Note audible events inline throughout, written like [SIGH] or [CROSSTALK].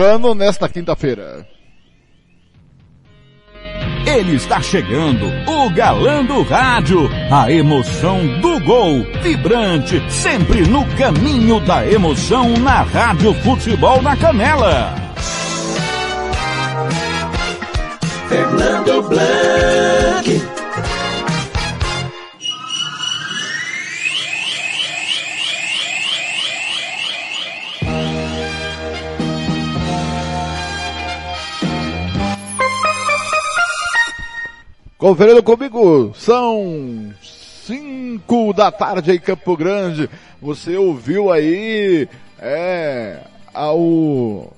Ano nesta quinta-feira. Ele está chegando, o galã do rádio, a emoção do gol, vibrante, sempre no caminho da emoção na Rádio Futebol na Canela. Fernando Blanc. Conferindo comigo, são 5 da tarde em Campo Grande. Você ouviu aí, é, ao,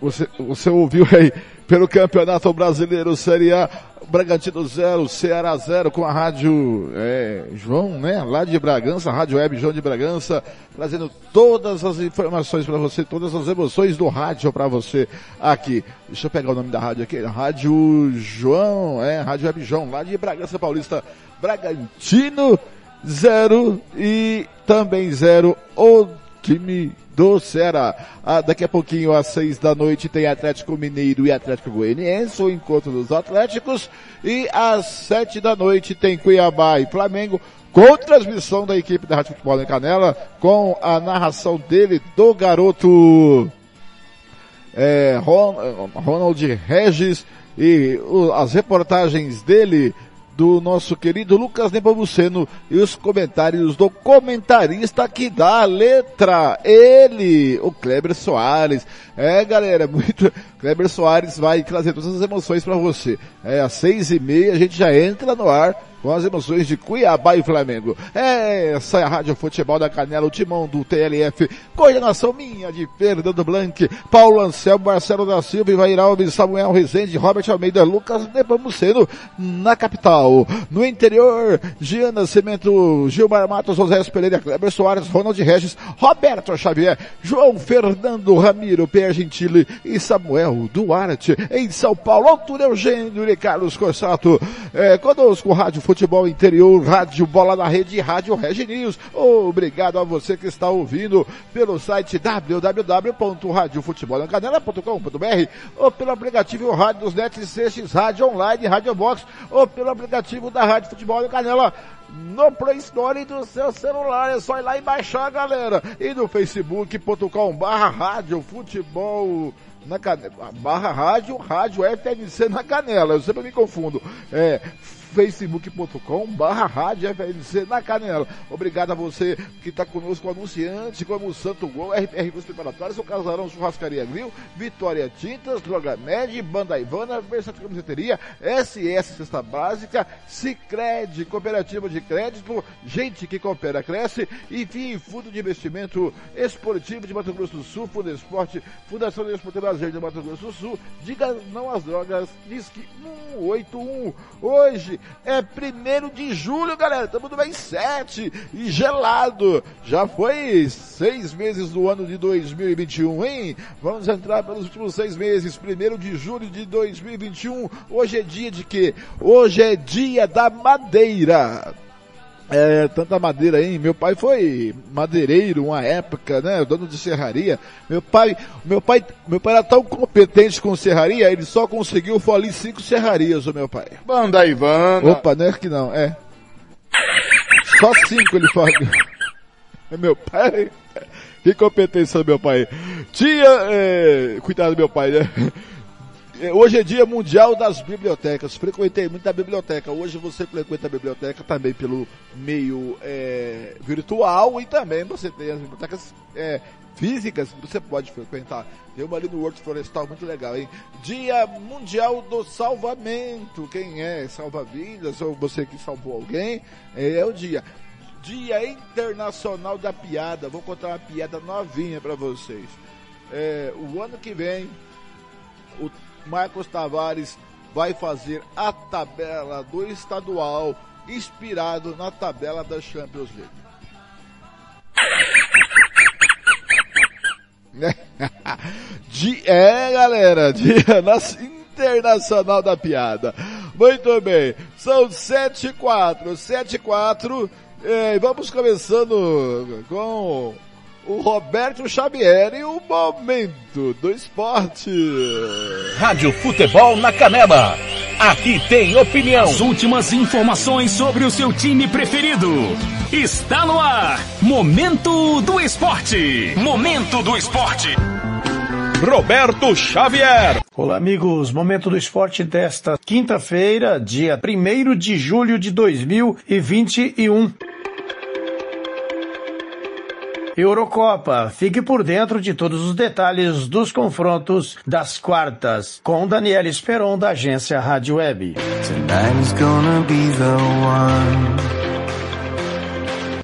você, você ouviu aí pelo Campeonato Brasileiro Série A, Bragantino 0, Ceará 0 com a rádio é, João, né? Lá de Bragança, Rádio Web João de Bragança, trazendo todas as informações para você, todas as emoções do rádio para você aqui. Deixa eu pegar o nome da rádio aqui, Rádio João, é, Rádio Web João, lá de Bragança Paulista, Bragantino 0 e também 0 o time do Ceará. Ah, daqui a pouquinho, às seis da noite, tem Atlético Mineiro e Atlético Goianiense, o encontro dos Atléticos. E às sete da noite tem Cuiabá e Flamengo, com transmissão da equipe da Rádio Futebol em Canela, com a narração dele, do garoto é, Ronald Regis, e as reportagens dele do nosso querido Lucas Nepomuceno e os comentários do comentarista que dá a letra, ele, o Kleber Soares. É, galera, [LAUGHS] muito, Kleber Soares vai trazer todas as emoções para você. É, às seis e meia a gente já entra no ar com as emoções de Cuiabá e Flamengo. Essa é a Rádio Futebol da Canela, o timão do TLF, coordenação minha de Fernando Blanc, Paulo Anselmo, Marcelo da Silva, Ivair Alves, Samuel Rezende, Robert Almeida, Lucas Nepomuceno, na capital. No interior, Giana Cimento, Gilmar Matos, José Pereira, Kleber Soares, Ronald Regis, Roberto Xavier, João Fernando Ramiro, Pierre Gentili e Samuel Duarte. Em São Paulo, Altura Eugênio e Carlos Corsato. É, conosco, Rádio Futebol Interior, Rádio Bola na Rede e Rádio Regi News. Obrigado a você que está ouvindo pelo site www.radiofutebolnacanela.com.br ou pelo aplicativo Rádio dos Net CX Rádio Online, Rádio Box ou pelo aplicativo da Rádio Futebol Canela no Play Store do seu celular. É só ir lá e baixar, galera. E no facebook.com barra Rádio Futebol na canela, barra rádio, rádio FNC na canela. Eu sempre me confundo. É, facebook.com barra rádio FNC na canela. Obrigado a você que está conosco, anunciante, como o Santo Gol, RPR Cursos Preparatórios, o Casarão Churrascaria Grill, Vitória Tintas, Droga Med, Banda Ivana, Versátil Camiseteria, SS Cesta Básica, Cicred, Cooperativa de Crédito, Gente que Coopera Cresce, e FII Fundo de Investimento Esportivo de Mato Grosso do Sul, Fundo Esporte, Fundação de Esporte Lazer de Mato Grosso do Sul, Diga Não às Drogas, Disque 181. Hoje é primeiro de julho, galera. Estamos no mês 7 e gelado. Já foi seis meses do ano de 2021, hein? Vamos entrar pelos últimos seis meses. Primeiro de julho de 2021. Hoje é dia de quê? Hoje é dia da madeira. É, tanta madeira aí. Meu pai foi madeireiro uma época, né? Dono de serraria. Meu pai, meu pai, meu pai era tão competente com serraria, ele só conseguiu falir cinco serrarias, o meu pai. Banda Ivana. Opa, não é que não, é. Só cinco ele faliu. É meu pai. Que competência do meu pai. Tinha, é, cuidado do meu pai, né? Hoje é dia mundial das bibliotecas. Frequentei muita biblioteca. Hoje você frequenta a biblioteca também pelo meio é, virtual e também você tem as bibliotecas é, físicas que você pode frequentar. Tem uma ali no Horto Florestal muito legal, hein? Dia Mundial do Salvamento. Quem é salva vidas ou você que salvou alguém, é, é o dia Dia Internacional da Piada. Vou contar uma piada novinha para vocês. É, o ano que vem, o Marcos Tavares vai fazer a tabela do estadual inspirado na tabela da Champions League. [LAUGHS] é, galera, dia [LAUGHS] internacional da piada. Muito bem, são sete e quatro, sete e quatro, e vamos começando com o Roberto Xavier e o momento do esporte. Rádio Futebol na Canela. Aqui tem opinião. As últimas informações sobre o seu time preferido. Está no ar. Momento do esporte. Momento do esporte. Roberto Xavier. Olá, amigos. Momento do esporte desta quinta-feira, dia 1 de julho de 2021. Eurocopa. Fique por dentro de todos os detalhes dos confrontos das quartas com Daniel Esperon da agência Rádio Web.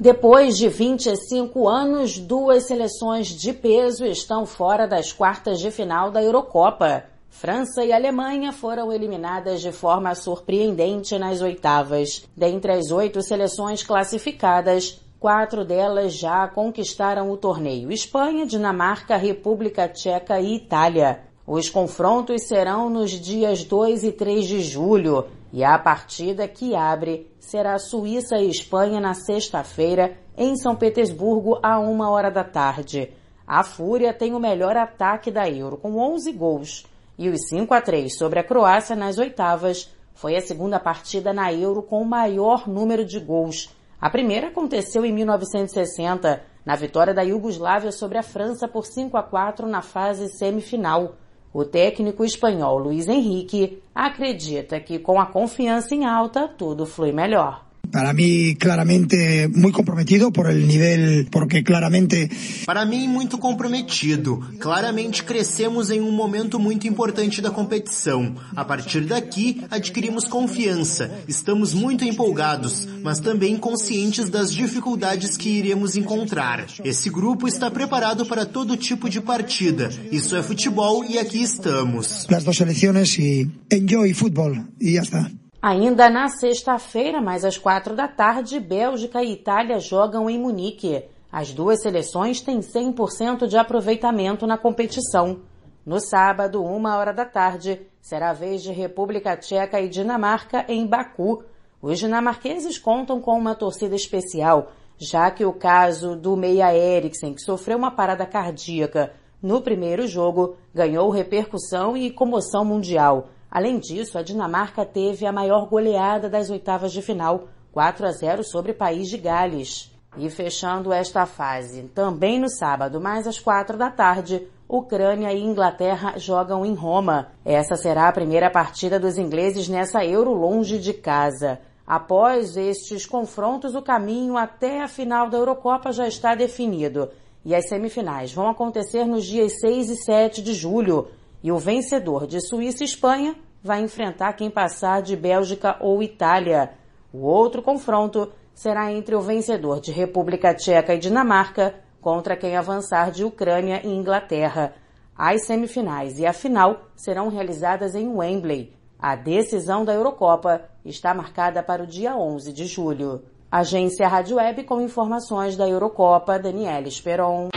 Depois de 25 anos, duas seleções de peso estão fora das quartas de final da Eurocopa. França e Alemanha foram eliminadas de forma surpreendente nas oitavas. Dentre as oito seleções classificadas, Quatro delas já conquistaram o torneio: Espanha, Dinamarca, República Tcheca e Itália. Os confrontos serão nos dias 2 e 3 de julho. E a partida que abre será Suíça e Espanha na sexta-feira em São Petersburgo a uma hora da tarde. A Fúria tem o melhor ataque da Euro com 11 gols. E os 5 a 3 sobre a Croácia nas oitavas. Foi a segunda partida na Euro com o maior número de gols a primeira aconteceu em 1960, na vitória da Iugoslávia sobre a França por 5 a 4 na fase semifinal. O técnico espanhol Luiz Henrique acredita que com a confiança em alta tudo flui melhor. Para mí, claramente, muy comprometido por el nivel, porque claramente... Para mim, muito comprometido. Claramente crescemos em um momento muito importante da competição. A partir daqui, adquirimos confiança. Estamos muito empolgados, mas também conscientes das dificuldades que iremos encontrar. Esse grupo está preparado para todo tipo de partida. Isso é futebol e aqui estamos. As duas seleções e enjoy futebol e já está. Ainda na sexta-feira, mais às quatro da tarde, Bélgica e Itália jogam em Munique. As duas seleções têm 100% de aproveitamento na competição. No sábado, uma hora da tarde, será a vez de República Tcheca e Dinamarca em Baku. Os dinamarqueses contam com uma torcida especial, já que o caso do Meia Eriksen, que sofreu uma parada cardíaca no primeiro jogo, ganhou repercussão e comoção mundial. Além disso, a Dinamarca teve a maior goleada das oitavas de final, 4 a 0 sobre o País de Gales. E fechando esta fase, também no sábado, mais às quatro da tarde, Ucrânia e Inglaterra jogam em Roma. Essa será a primeira partida dos ingleses nessa Euro longe de casa. Após estes confrontos, o caminho até a final da Eurocopa já está definido. E as semifinais vão acontecer nos dias 6 e 7 de julho, e o vencedor de Suíça e Espanha vai enfrentar quem passar de Bélgica ou Itália. O outro confronto será entre o vencedor de República Tcheca e Dinamarca contra quem avançar de Ucrânia e Inglaterra. As semifinais e a final serão realizadas em Wembley. A decisão da Eurocopa está marcada para o dia 11 de julho. Agência Rádio Web com informações da Eurocopa, Daniela Esperon.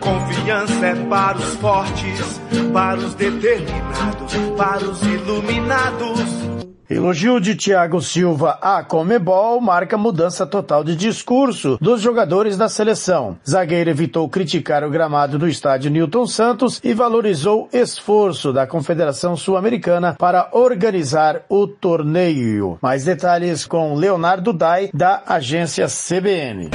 Confiança é para os fortes, para os determinados, para os iluminados. Elogio de Thiago Silva a Comebol marca mudança total de discurso dos jogadores da seleção. Zagueiro evitou criticar o gramado do estádio Newton Santos e valorizou esforço da Confederação Sul-Americana para organizar o torneio. Mais detalhes com Leonardo Dai, da agência CBN.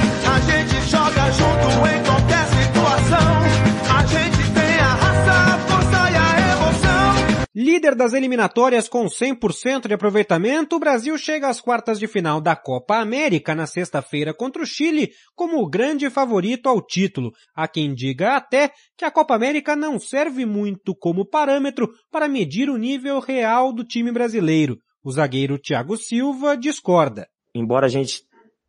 Líder das eliminatórias com 100% de aproveitamento, o Brasil chega às quartas de final da Copa América na sexta-feira contra o Chile como o grande favorito ao título. Há quem diga até que a Copa América não serve muito como parâmetro para medir o nível real do time brasileiro. O zagueiro Thiago Silva discorda. embora a gente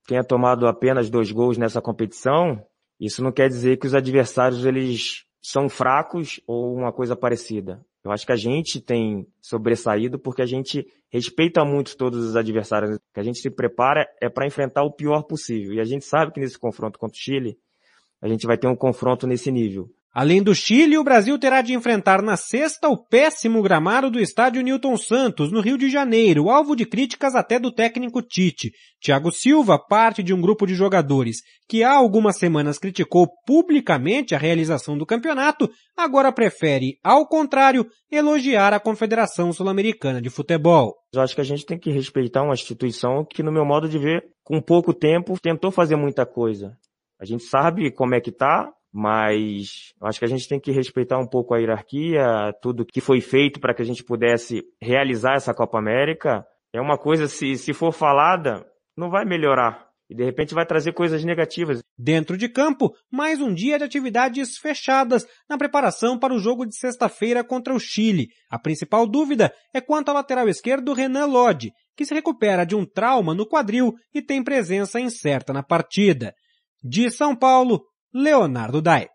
tenha tomado apenas dois gols nessa competição, isso não quer dizer que os adversários eles são fracos ou uma coisa parecida. Eu acho que a gente tem sobressaído porque a gente respeita muito todos os adversários. Que a gente se prepara é para enfrentar o pior possível. E a gente sabe que nesse confronto contra o Chile, a gente vai ter um confronto nesse nível. Além do Chile, o Brasil terá de enfrentar na sexta o péssimo gramado do estádio Newton Santos, no Rio de Janeiro, alvo de críticas até do técnico Tite. Thiago Silva, parte de um grupo de jogadores que há algumas semanas criticou publicamente a realização do campeonato, agora prefere, ao contrário, elogiar a Confederação Sul-Americana de Futebol. Eu acho que a gente tem que respeitar uma instituição que, no meu modo de ver, com pouco tempo, tentou fazer muita coisa. A gente sabe como é que tá, mas acho que a gente tem que respeitar um pouco a hierarquia, tudo que foi feito para que a gente pudesse realizar essa Copa América. É uma coisa, se, se for falada, não vai melhorar. E de repente vai trazer coisas negativas. Dentro de campo, mais um dia de atividades fechadas na preparação para o jogo de sexta-feira contra o Chile. A principal dúvida é quanto ao lateral esquerdo Renan Lodge, que se recupera de um trauma no quadril e tem presença incerta na partida. De São Paulo, Leonardo Dai.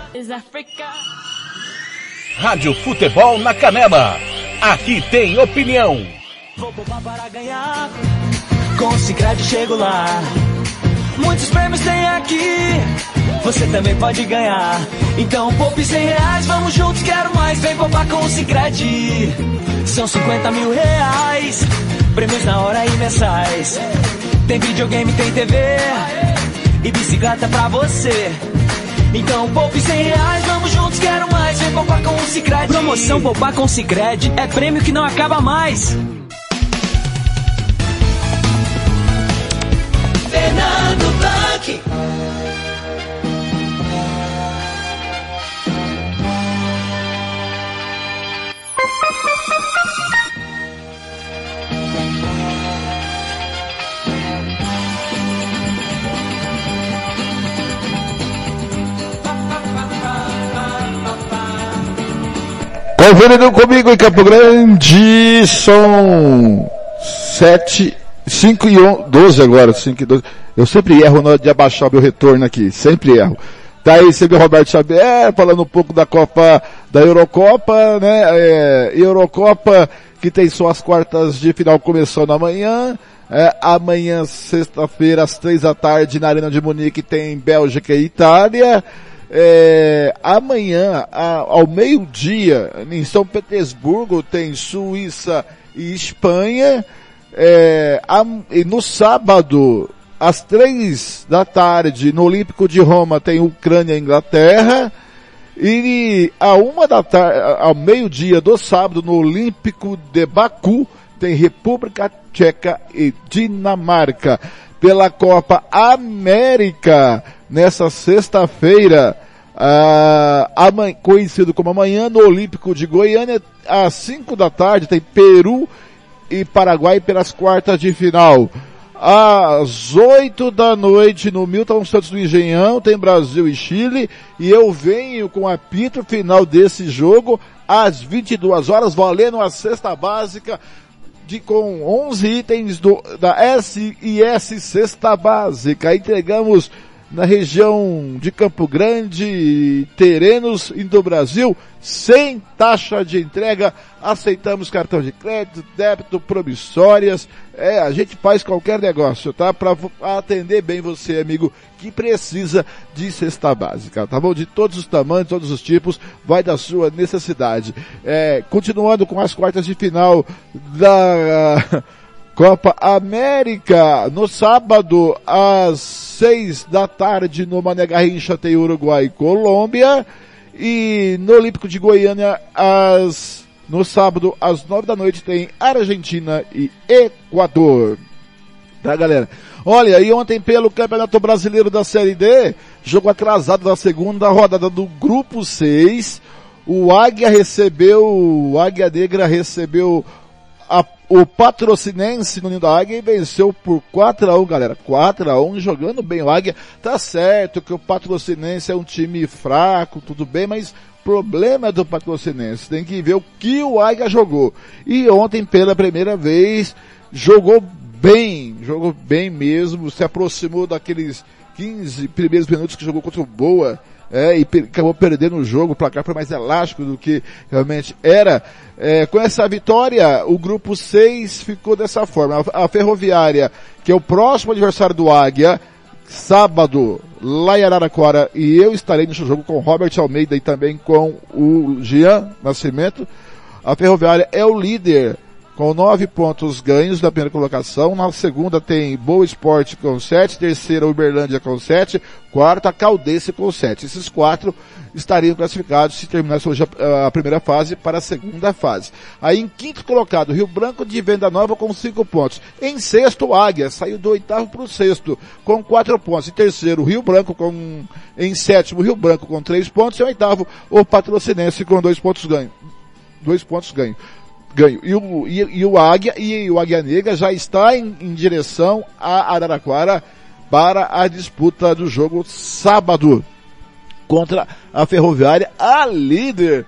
Rádio Futebol na Canela. Aqui tem opinião. Vou poupar para ganhar. Com o Cicred chego lá. Muitos prêmios tem aqui. Você também pode ganhar. Então poupe 100 reais, vamos juntos, quero mais. Vem poupar com o Cicred. São 50 mil reais. Prêmios na hora e mensais. Tem videogame, tem TV. E bicicleta pra você. Então poupe 100 reais, vamos juntos, quero mais. Vem poupar com o Cicred. Promoção Poupar com o Cicred é prêmio que não acaba mais. Fernando Blanc. Conferindo comigo em Campo Grande, são sete, cinco e on, 12 agora, cinco e 12. Eu sempre erro na hora de abaixar meu retorno aqui, sempre erro. Tá aí sempre o Roberto Xavier falando um pouco da Copa, da Eurocopa, né? É, Eurocopa que tem suas quartas de final começando amanhã. É, amanhã, sexta-feira, às três da tarde, na Arena de Munique, tem Bélgica e Itália. É, amanhã, a- ao meio-dia, em São Petersburgo, tem Suíça e Espanha. É, am- e no sábado, às três da tarde, no Olímpico de Roma, tem Ucrânia e Inglaterra. E a uma da tarde, ao meio-dia do sábado, no Olímpico de Baku, tem República Tcheca e Dinamarca. Pela Copa América, nessa sexta-feira, ah, conhecido como amanhã, no Olímpico de Goiânia, às 5 da tarde, tem Peru e Paraguai pelas quartas de final. Às 8 da noite, no Milton Santos do Engenhão, tem Brasil e Chile, e eu venho com o apito final desse jogo, às 22 horas, valendo a cesta básica, de, com 11 itens do, da SIS Cesta Básica. Entregamos na região de Campo Grande, terrenos do Brasil, sem taxa de entrega. Aceitamos cartão de crédito, débito, promissórias. É, a gente faz qualquer negócio, tá? Para atender bem você, amigo, que precisa de cesta básica, tá bom? De todos os tamanhos, todos os tipos, vai da sua necessidade. É, continuando com as quartas de final da Copa América, no sábado, às seis da tarde, no Mané Garrincha tem Uruguai e Colômbia. E no Olímpico de Goiânia, às, no sábado, às nove da noite, tem Argentina e Equador. Tá, galera? Olha, e ontem pelo Campeonato Brasileiro da Série D, jogo atrasado da segunda rodada do Grupo 6, o Águia recebeu, o Águia Negra recebeu a, o Patrocinense no Ninho da Águia venceu por 4 a 1 galera. 4 a 1 jogando bem o Águia. Tá certo que o Patrocinense é um time fraco, tudo bem, mas problema do Patrocinense. Tem que ver o que o Águia jogou. E ontem, pela primeira vez, jogou bem, jogou bem mesmo, se aproximou daqueles 15 primeiros minutos que jogou contra o Boa é, e acabou perdendo o jogo, o placar foi mais elástico do que realmente era. É, com essa vitória, o grupo 6 ficou dessa forma. A, a Ferroviária, que é o próximo adversário do Águia, sábado, lá em Araraquara, e eu estarei nesse jogo com Robert Almeida e também com o Jean Nascimento. A Ferroviária é o líder com nove pontos ganhos da primeira colocação. Na segunda tem Boa Esporte com sete, terceira Uberlândia com sete, quarta Caldense com sete. Esses quatro estariam classificados se terminasse hoje a, a, primeira fase para a segunda fase. Aí em quinto colocado, Rio Branco de Venda Nova com cinco pontos. Em sexto, Águia saiu do oitavo para o sexto com quatro pontos. Em terceiro, Rio Branco com, em sétimo, Rio Branco com três pontos. Em oitavo, o Patrocinense com dois pontos ganho. Dois pontos ganho ganho. E o, e, e, o Águia e o Águia Negra já está em, em, direção a Araraquara para a disputa do jogo sábado contra a Ferroviária, a líder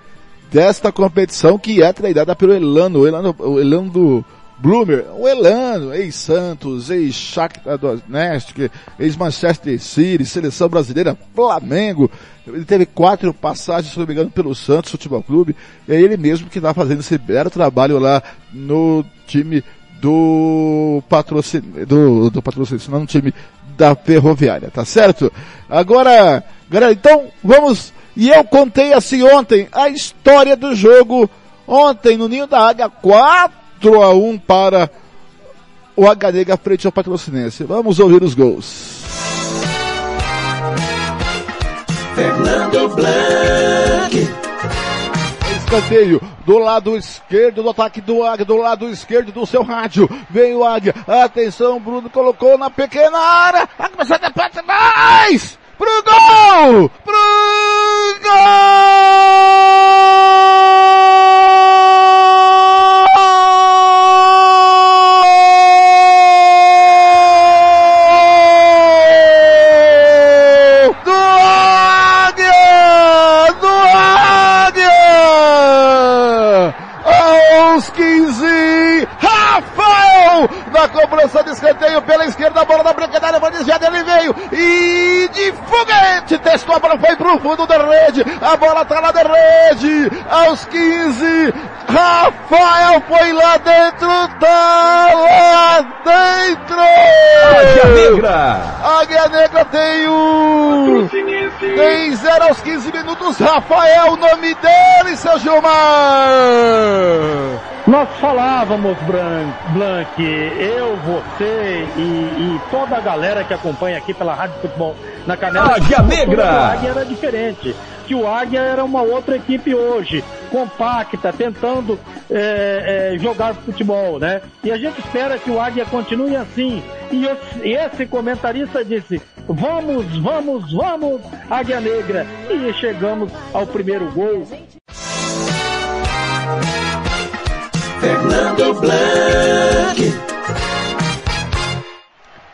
desta competição que é treinada pelo Elano, o Elano, o Elano do Bloomer, o Elano, ex-Santos, ex-Shakhtar Donetsk, ex-Manchester City, seleção brasileira, Flamengo. Ele teve quatro passagens, se não me engano, pelo Santos Futebol Clube. É ele mesmo que está fazendo esse belo trabalho lá no time do patrocínio, do, do patrocínio, não no time da Ferroviária, tá certo? Agora, galera, então vamos, e eu contei assim ontem a história do jogo ontem no Ninho da Águia, 4 4 a 1 para o Aganega frente ao Patrocinense. Vamos ouvir os gols. Fernando Blanc. Escanteio do lado esquerdo do ataque do Águia, do lado esquerdo do seu rádio. Vem o Águia. Atenção, Bruno colocou na pequena área. Vai começar a parte mais! Pro gol! Desviada, ele veio e de foguete testou a bola, foi pro fundo da rede, a bola tá lá da rede, aos 15, Rafael foi lá dentro, tá lá dentro! Águia Negra! Águia Negra tem o... Tem 0 aos 15 minutos, Rafael, o nome dele, seu Gilmar! Nós falávamos, Blanc, eu, você e, e, toda a galera que acompanha aqui pela Rádio Futebol na Canela. Águia Negra! O Águia era diferente. Que o Águia era uma outra equipe hoje, compacta, tentando é, é, jogar futebol, né? E a gente espera que o Águia continue assim. E, e esse comentarista disse: vamos, vamos, vamos, Águia Negra. E chegamos ao primeiro gol. Fernando Blanc.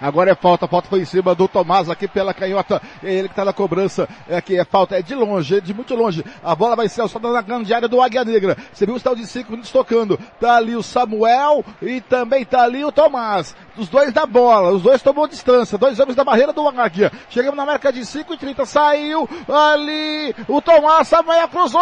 Agora é falta, falta foi em cima do Tomás aqui pela canhota. É ele que está na cobrança. É aqui é falta, é de longe, é de muito longe. A bola vai ser só na grande área do Águia Negra. Você viu o estado de cinco minutos tocando. Tá ali o Samuel e também tá ali o Tomás. Os dois da bola, os dois tomou distância. Dois homens da barreira do Águia. Chegamos na marca de 5 e 30. Saiu ali o Tomás, Samuel cruzou.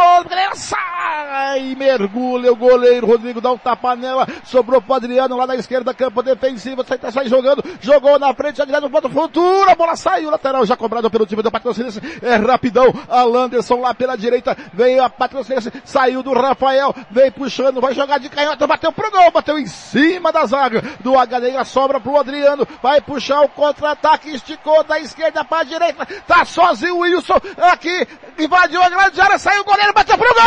Sai, mergulha o goleiro. Rodrigo dá um tapa nela. Sobrou pro Adriano lá na esquerda, campo defensivo. Sai, tá, sai jogando. Jogou Na frente, já direto no ponto futuro. A bola saiu, lateral já cobrado pelo time do Patrocinense. É rapidão. A Landerson lá pela direita. Veio a Patrocinense. Saiu do Rafael. Vem puxando. Vai jogar de canhota. Bateu pro gol. Bateu em cima da zaga do HD. Sobra pro Adriano. Vai puxar o contra-ataque. Esticou da esquerda para a direita. Tá sozinho o Wilson. Aqui. Invadiu a grande área. Saiu o goleiro. Bateu pro gol!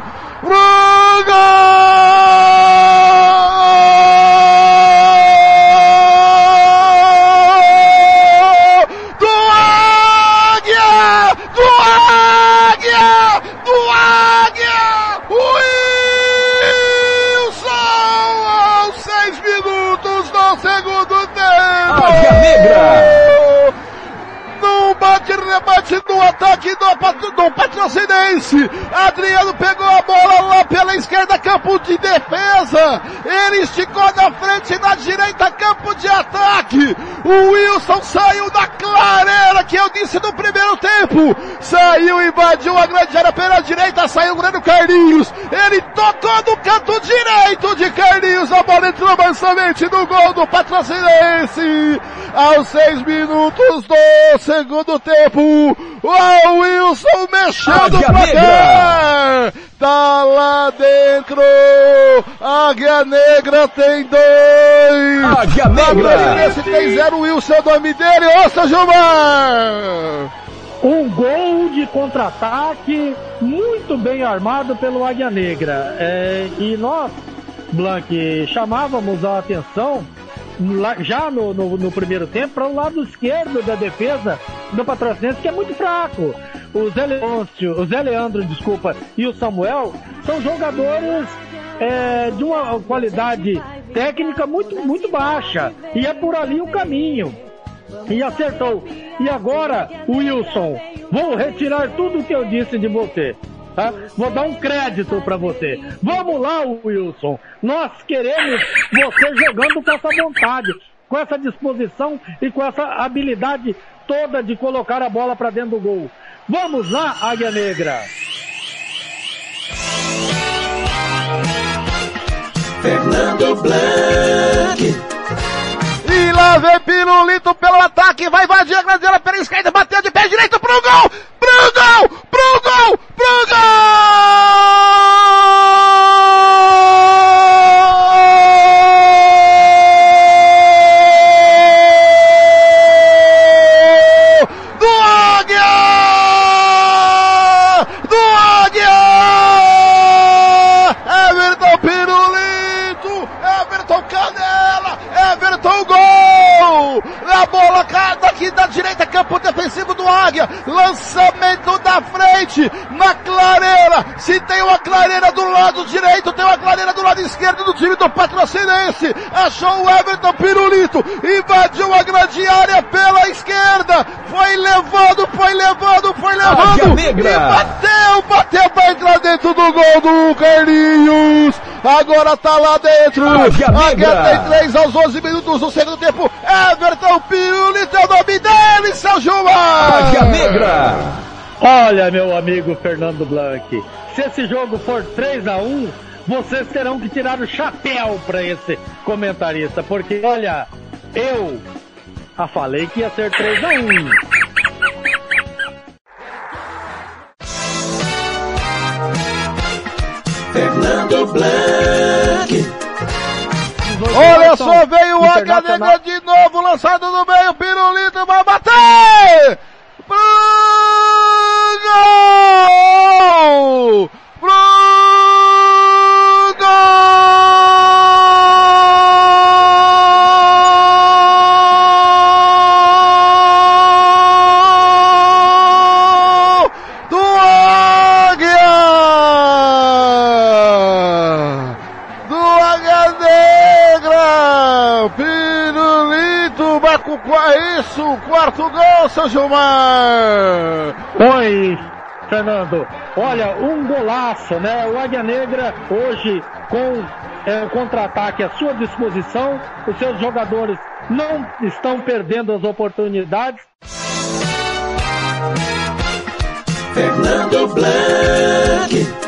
pro gol! Do Águia! Do Águia! Do Águia! Wilson! Aos seis minutos do segundo tempo! Águia Negra! Remate no ataque do, do Patrocinense. Adriano pegou a bola lá pela esquerda, campo de defesa. Ele esticou na frente, na direita, campo de ataque. O Wilson saiu da clareira que eu disse no primeiro tempo. Saiu, invadiu a grande área pela direita, saiu o grande Carlinhos. Ele tocou no canto direito de Carlinhos. A bola entrou mansamente no gol do Patrocinense. Aos seis minutos do segundo tempo, o Wilson mexendo o placar. Tá lá dentro. Águia Negra tem dois. Águia Negra. Esse tem zero, Wilson é nome dele. Ouça, Gilmar. Um gol de contra-ataque muito bem armado pelo Águia Negra. É, e nós, Blank, chamávamos a atenção já no, no- no primeiro tempo para o lado esquerdo da defesa do Patrocinense, que é muito fraco. O Zé, Leôncio, o Zé Leandro, desculpa, e o Samuel são jogadores é, de uma qualidade técnica muito, muito baixa. E é por ali o caminho. E acertou. E agora, Wilson, vou retirar tudo que eu disse de você. Tá? Vou dar um crédito para você. Vamos lá, Wilson. Nós queremos você jogando com essa vontade, com essa disposição e com essa habilidade toda de colocar a bola para dentro do gol. Vamos lá, Águia Negra. Fernando Blanc. Lá vem Pirulito pelo ataque, vai invadir a grande área pela esquerda, bateu de pé direito pro gol! Pro gol! Pro gol! Pro gol! Da direita, campo defensivo do Águia. Lançamento da frente, na clareira. Se tem uma clareira do lado direito, tem uma clareira do lado esquerdo do time do Patrocinense. Achou o Everton Pirulito, invadiu a grande área pela esquerda. Foi levando, foi levando, foi levando. E bateu, bateu pra entrar dentro do gol do Carlinhos. Agora tá lá dentro. Águia tem 3 aos 11 minutos do segundo tempo. Everton Pirulito é o nome dele, seu Gilmar. Águia Negra. Olha, meu amigo Fernando Blanc, se esse jogo for 3 a 1 vocês terão que tirar o chapéu para esse comentarista, porque olha, eu a falei que ia ser 3 a 1 Fernando Blanc. Olha só, veio Internacional. Negra de novo, lançado no meio, Pirulito vai bater! Gol, seu Gilmar! Oi, Fernando. Olha, um golaço, né? O Águia Negra hoje com é, o contra-ataque à sua disposição, os seus jogadores não estão perdendo as oportunidades. Fernando Blanc.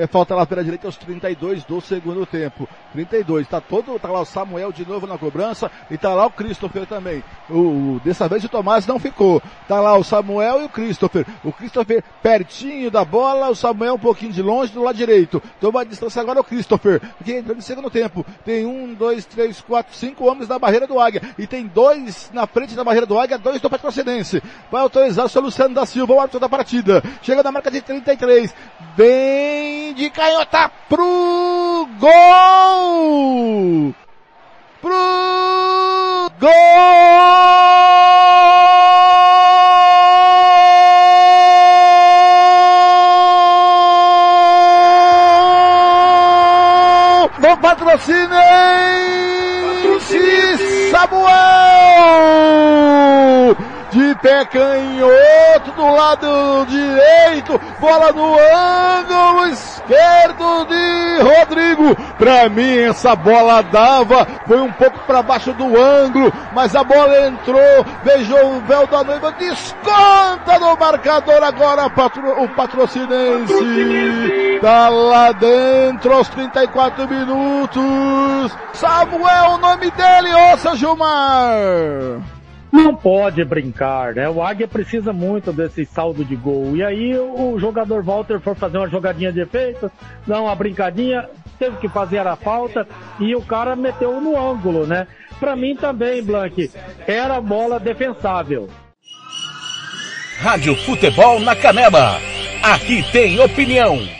É, falta lá pela direita aos 32 do segundo tempo. 32. Tá todo, tá lá o Samuel de novo na cobrança e tá lá o Christopher também. O, o- dessa vez o Tomás não ficou. Tá lá o Samuel e o Christopher. O Christopher pertinho da bola, o Samuel um pouquinho de longe do lado direito. Toma a distância agora o Christopher, que entrou no segundo tempo. Tem um, dois, três, quatro, cinco homens na barreira do Águia. E tem dois na frente da barreira do Águia, dois do Patrocinense. Vai autorizar o seu Luciano da Silva, o árbitro da partida. Chega na marca de 33. Bem de canhota pro gol! Pro gol! Do patrocínio Samuel! De pé canhoto do lado direito, bola no ângulo esquerdo de Rodrigo. Pra mim essa bola dava, foi um pouco para baixo do ângulo, mas a bola entrou, beijou o véu da noiva, desconta no marcador agora patro, o patrocinense. Tá lá dentro aos 34 minutos. Samuel, o nome dele, ouça Gilmar. Não pode brincar, né? O Águia precisa muito desse saldo de gol. E aí o jogador Walter for fazer uma jogadinha de efeito, dá uma brincadinha, teve que fazer a falta e o cara meteu no ângulo, né? Pra mim também, Blank, era bola defensável. Rádio Futebol na Canela. Aqui tem opinião.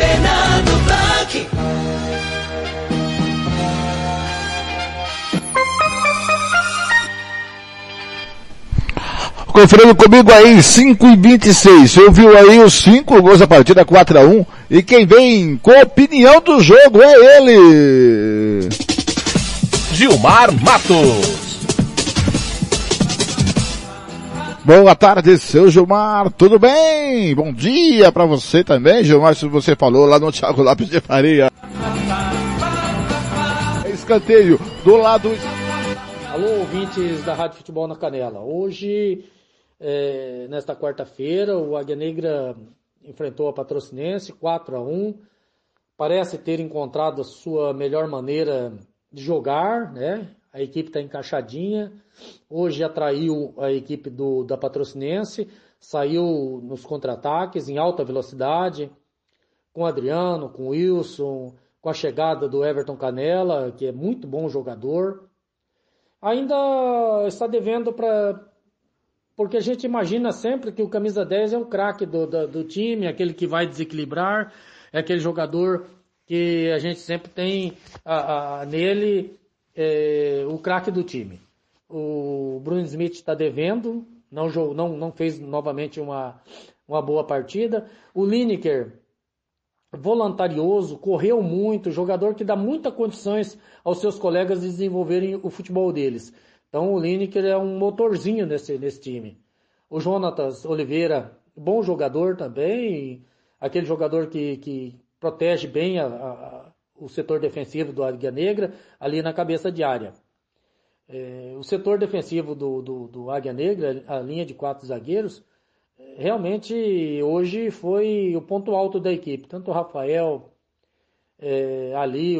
Fernando Blanc. Conferindo comigo aí, 5 e 26. Você ouviu aí os 5 gols da partida, 4 a 1 E quem vem com a opinião do jogo é ele. Gilmar Matos. Boa tarde, seu Gilmar, tudo bem? Bom dia para você também, Gilmar, se você falou lá no Thiago Lopes de Faria. Escanteio do lado. Alô, ouvintes da Rádio Futebol na Canela. Hoje, é, nesta quarta-feira, o Águia Negra enfrentou a Patrocinense 4 a 1 Parece ter encontrado a sua melhor maneira de jogar, né? A equipe está encaixadinha. Hoje atraiu a equipe do, da Patrocinense, saiu nos contra-ataques em alta velocidade, com Adriano, com Wilson, com a chegada do Everton Canela, que é muito bom jogador. Ainda está devendo para. Porque a gente imagina sempre que o camisa 10 é o craque do, do, do time, aquele que vai desequilibrar, é aquele jogador que a gente sempre tem a, a, nele é, o craque do time. O Bruno Smith está devendo, não, não, não fez novamente uma, uma boa partida. O Lineker, voluntarioso, correu muito, jogador que dá muitas condições aos seus colegas de desenvolverem o futebol deles. Então o Lineker é um motorzinho nesse, nesse time. O Jonatas Oliveira, bom jogador também, aquele jogador que, que protege bem a, a, o setor defensivo do Águia Negra ali na cabeça de área. É, o setor defensivo do, do, do, Águia Negra, a linha de quatro zagueiros, realmente hoje foi o ponto alto da equipe. Tanto o Rafael é, ali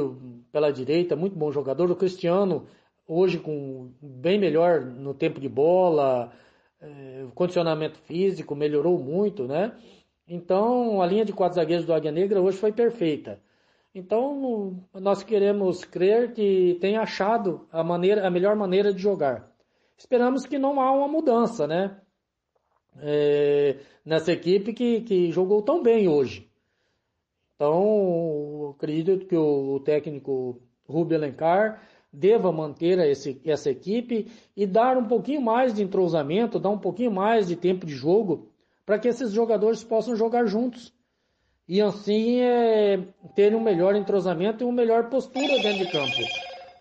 pela direita, muito bom jogador. O Cristiano, hoje com bem melhor no tempo de bola, é, condicionamento físico melhorou muito, né? Então a linha de quatro zagueiros do Águia Negra hoje foi perfeita. Então, nós queremos crer que tem achado a, maneira, a melhor maneira de jogar. Esperamos que não há uma mudança, né? É, nessa equipe que, que jogou tão bem hoje. Então, acredito que o, o técnico Rubio Alencar deva manter esse, essa equipe e dar um pouquinho mais de entrosamento, dar um pouquinho mais de tempo de jogo para que esses jogadores possam jogar juntos e assim é, ter um melhor entrosamento e uma melhor postura dentro de campo.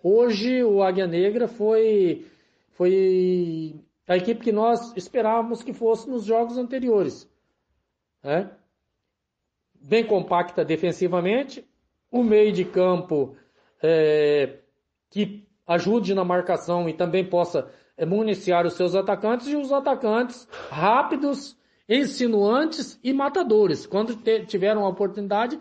Hoje o Águia Negra foi, foi a equipe que nós esperávamos que fosse nos jogos anteriores. Né? Bem compacta defensivamente, o meio de campo é, que ajude na marcação e também possa é, municiar os seus atacantes e os atacantes rápidos insinuantes e matadores. Quando tiveram a oportunidade,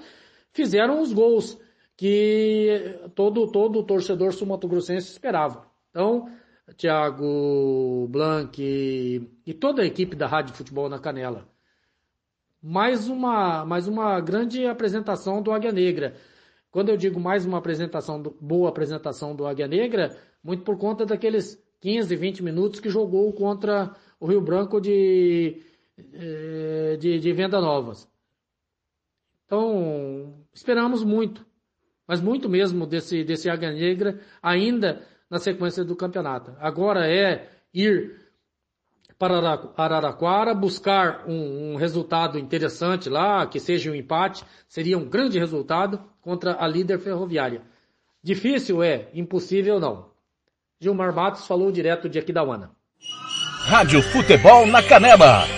fizeram os gols que todo, todo torcedor sumatogrossense esperava. Então, Thiago Blanc e, e toda a equipe da Rádio Futebol na Canela. Mais uma, mais uma grande apresentação do Águia Negra. Quando eu digo mais uma apresentação, do, boa apresentação do Águia Negra, muito por conta daqueles 15, 20 minutos que jogou contra o Rio Branco de, de, de Venda Novas. Então, esperamos muito, mas muito mesmo desse, desse Águia Negra ainda na sequência do campeonato. Agora é ir para Araraquara, buscar um, um, resultado interessante lá, que seja um empate, seria um grande resultado contra a líder ferroviária. Difícil é, impossível não. Gilmar Matos falou direto de Aquidauana. Rádio Futebol na Canela.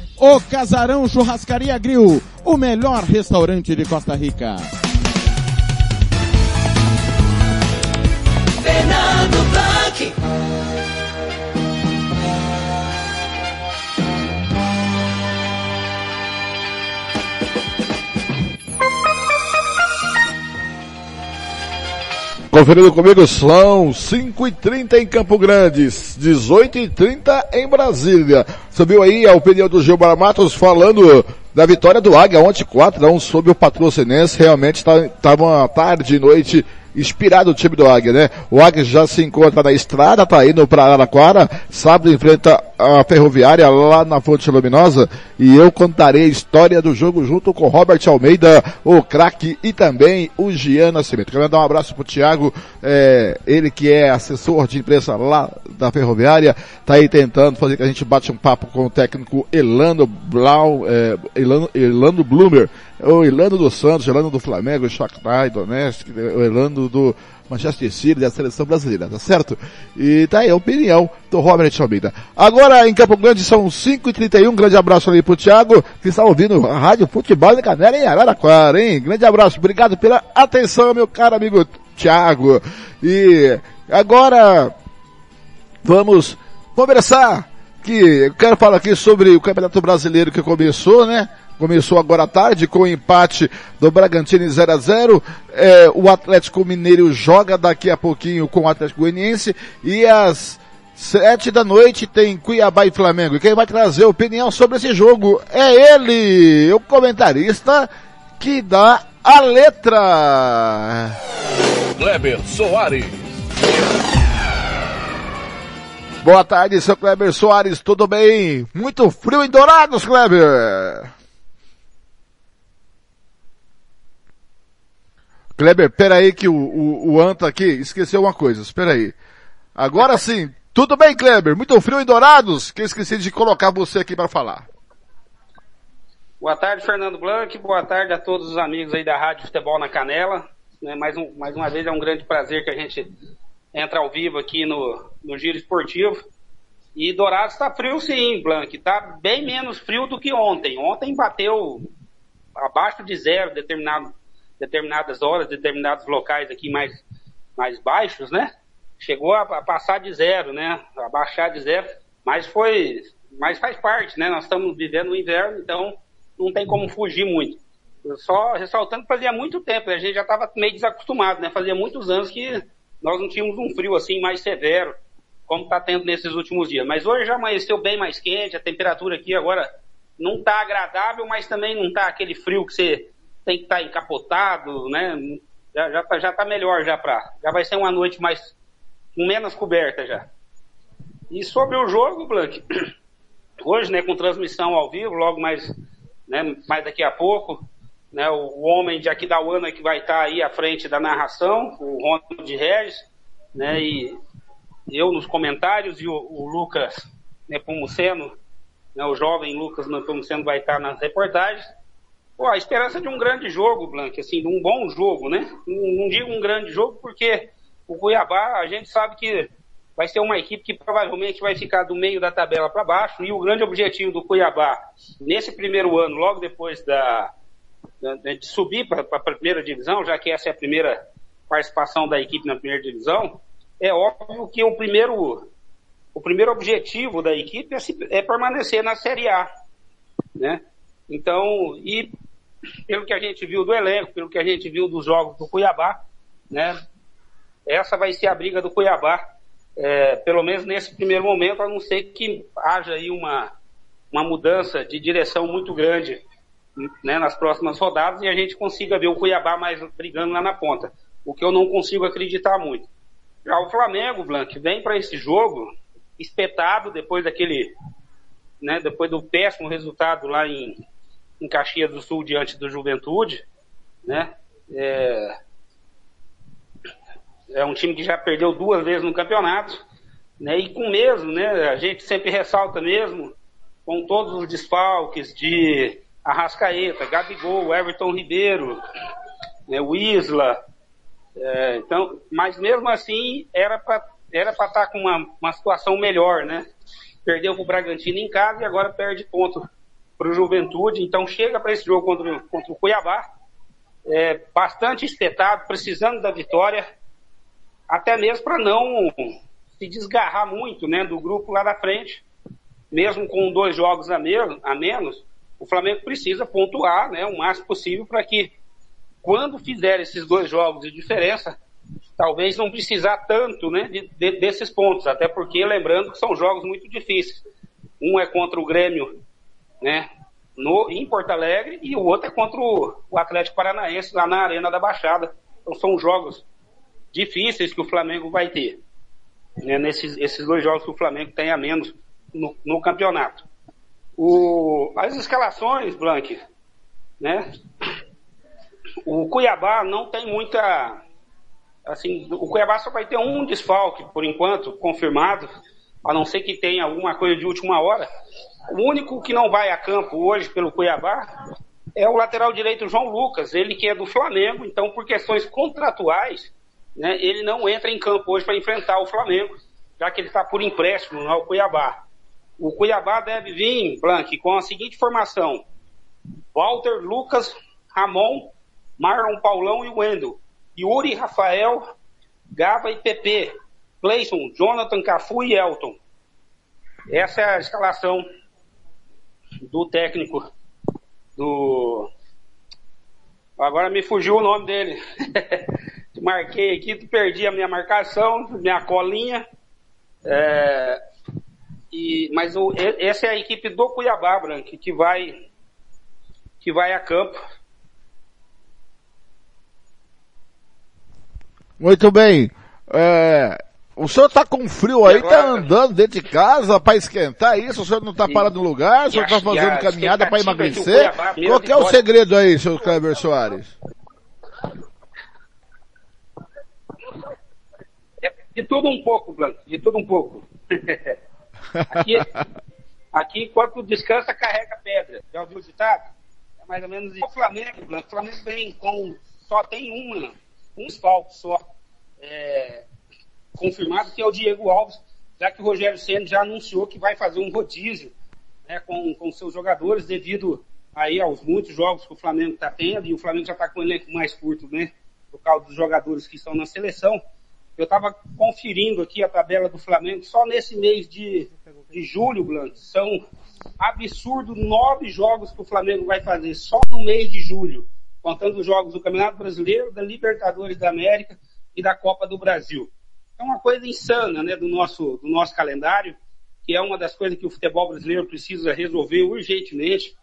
O Casarão Churrascaria Grill, o melhor restaurante de Costa Rica. Conferindo comigo, são 5h30 em Campo Grande, 18h30 em Brasília. Subiu aí a opinião do Gilmar Matos falando da vitória do Águia ontem 4 a 1 sobre o Patrocinense. Realmente estava tá, uma tarde e noite inspirado o time do Águia, né? O Águia já se encontra na estrada, tá indo para Araraquara, sábado enfrenta a Ferroviária lá na Fonte Luminosa e eu contarei a história do jogo junto com Robert Almeida, o craque e também o Gian Nascimento. Quero dar um abraço pro Thiago, é, ele que é assessor de imprensa lá da Ferroviária, tá aí tentando fazer que a gente bate um papo com o técnico Elano Blau, é, Elano, Elano Blumer, o Elano do Santos, o Elano do Flamengo, o Shakhtar Donetsk, o Elano do Manchester City, da seleção brasileira, tá certo? E tá aí a opinião do Robert Almeida. Agora em Campo Grande são 5h31, um grande abraço ali pro Thiago, que está ouvindo a Rádio Futebol de Canela em Araraquara, hein? Grande abraço, obrigado pela atenção, meu caro amigo Thiago. E agora vamos conversar que eu quero falar aqui sobre o Campeonato Brasileiro que começou, né? Começou agora à tarde com o empate do Bragantino 0 a 0 é, O Atlético Mineiro joga daqui a pouquinho com o Atlético Goianiense e às sete da noite tem Cuiabá e Flamengo. E quem vai trazer opinião sobre esse jogo é ele, o comentarista que dá a letra. Kleber Soares. Boa tarde, seu Kleber Soares, tudo bem? Muito frio em Dourados, Kleber! Kleber, peraí que o, o, o Anta aqui esqueceu uma coisa, espera aí. Agora sim, tudo bem Kleber? Muito frio em Dourados? Que eu esqueci de colocar você aqui para falar. Boa tarde, Fernando Blanc. Boa tarde a todos os amigos aí da Rádio Futebol na Canela. Né, mais, um, mais uma vez é um grande prazer que a gente entra ao vivo aqui no, no Giro Esportivo. E Dourados está frio sim, Blanc. Está bem menos frio do que ontem. Ontem bateu abaixo de zero determinado determinadas horas, determinados locais aqui mais, mais baixos, né? Chegou a, a passar de zero, né? A baixar de zero, mas foi, mas faz parte, né? Nós estamos vivendo o inverno, então não tem como fugir muito. Só ressaltando que fazia muito tempo, a gente já estava meio desacostumado, né? Fazia muitos anos que nós não tínhamos um frio assim mais severo, como está tendo nesses últimos dias. Mas hoje já amanheceu bem mais quente, a temperatura aqui agora não está agradável, mas também não está aquele frio que você tem que estar tá encapotado, né? Já, já, tá, já tá melhor já pra. Já vai ser uma noite mais. com menos coberta já. E sobre o jogo, Blank, [CLEARS THROAT] hoje, né, com transmissão ao vivo, logo mais, né, mais daqui a pouco, né, o, homem de Aquidauana que vai estar tá aí à frente da narração, o Ronald de Regis, né, e eu nos comentários e o, o Lucas Nepomuceno, né, o jovem Lucas Nepomuceno vai estar tá nas reportagens. Pô, a esperança de um grande jogo, Blank, assim, de um bom jogo, né? Não, não digo um grande jogo porque o Cuiabá, a gente sabe que vai ser uma equipe que provavelmente vai ficar do meio da tabela para baixo e o grande objetivo do Cuiabá nesse primeiro ano, logo depois da, da de subir para a primeira divisão, já que essa é a primeira participação da equipe na primeira divisão, é óbvio que o primeiro, o primeiro objetivo da equipe é, se, é permanecer na Série A, né? Então, e pelo que a gente viu do elenco, pelo que a gente viu dos jogos do Cuiabá, né? Essa vai ser a briga do Cuiabá, é, pelo menos nesse primeiro momento, a não ser que haja aí uma, uma mudança de direção muito grande né, nas próximas rodadas e a gente consiga ver o Cuiabá mais brigando lá na ponta. O que eu não consigo acreditar muito. Já o Flamengo, Blanc, vem para esse jogo espetado depois daquele, né, depois do péssimo resultado lá em, em Caxias do Sul diante do Juventude, né? É, é um time que já perdeu duas vezes no campeonato, né? E com mesmo, né? A gente sempre ressalta mesmo, com todos os desfalques de Arrascaeta, Gabigol, Everton Ribeiro, né, o Isla, é, então, mas mesmo assim era para era para estar tá com uma, uma situação melhor, né? Perdeu para o Bragantino em casa e agora perde ponto para o Juventude. Então chega para esse jogo contra, contra o Cuiabá, é, bastante espetado, precisando da vitória, até mesmo para não se desgarrar muito, né, do grupo lá da frente, mesmo com dois jogos a, menos, a menos, o Flamengo precisa pontuar, né, o máximo possível para que quando fizer esses dois jogos de diferença, talvez não precisar tanto né, de, de, desses pontos, até porque lembrando que são jogos muito difíceis. Um é contra o Grêmio né, no, em Porto Alegre e o outro é contra o, o Atlético Paranaense lá na Arena da Baixada. Então são jogos difíceis que o Flamengo vai ter. Né, nesses esses dois jogos que o Flamengo tem a menos no, no campeonato. O, as escalações, Blank, né? O Cuiabá não tem muita. Assim, o Cuiabá só vai ter um desfalque, por enquanto, confirmado, a não ser que tenha alguma coisa de última hora. O único que não vai a campo hoje pelo Cuiabá é o lateral direito João Lucas, ele que é do Flamengo, então por questões contratuais, né, ele não entra em campo hoje para enfrentar o Flamengo, já que ele está por empréstimo ao Cuiabá. O Cuiabá deve vir, Blank, com a seguinte formação: Walter, Lucas, Ramon, Marlon Paulão e Wendel. Yuri, Rafael, Gava e PP. Clayson, Jonathan, Cafu e Elton. Essa é a escalação do técnico do. Agora me fugiu o nome dele. [LAUGHS] Marquei aqui, perdi a minha marcação, minha colinha. É... E, mas o, essa é a equipe do Cuiabá, Branco, que vai, que vai a campo Muito bem. É, o senhor está com frio aí, está andando dentro de casa para esquentar isso? O senhor não está parado no lugar? O senhor está fazendo caminhada para emagrecer? Qual que é o segredo aí, seu Kleber Soares? É de tudo um pouco, Blanco, de tudo um pouco. [LAUGHS] aqui, aqui, enquanto descansa, carrega pedra. Já ouviu o ditado? É mais ou menos isso. O Flamengo, Blanco, o Flamengo vem com, só tem uma um desfalque só é, confirmado, que é o Diego Alves, já que o Rogério Senna já anunciou que vai fazer um rodízio né, com, com seus jogadores devido aí aos muitos jogos que o Flamengo está tendo, e o Flamengo já está com o elenco mais curto, né, por causa dos jogadores que estão na seleção. Eu estava conferindo aqui a tabela do Flamengo, só nesse mês de, de julho, Blanco, são absurdo nove jogos que o Flamengo vai fazer, só no mês de julho contando os jogos do Campeonato Brasileiro, da Libertadores da América e da Copa do Brasil. É uma coisa insana, né, do nosso, do nosso calendário, que é uma das coisas que o futebol brasileiro precisa resolver urgentemente,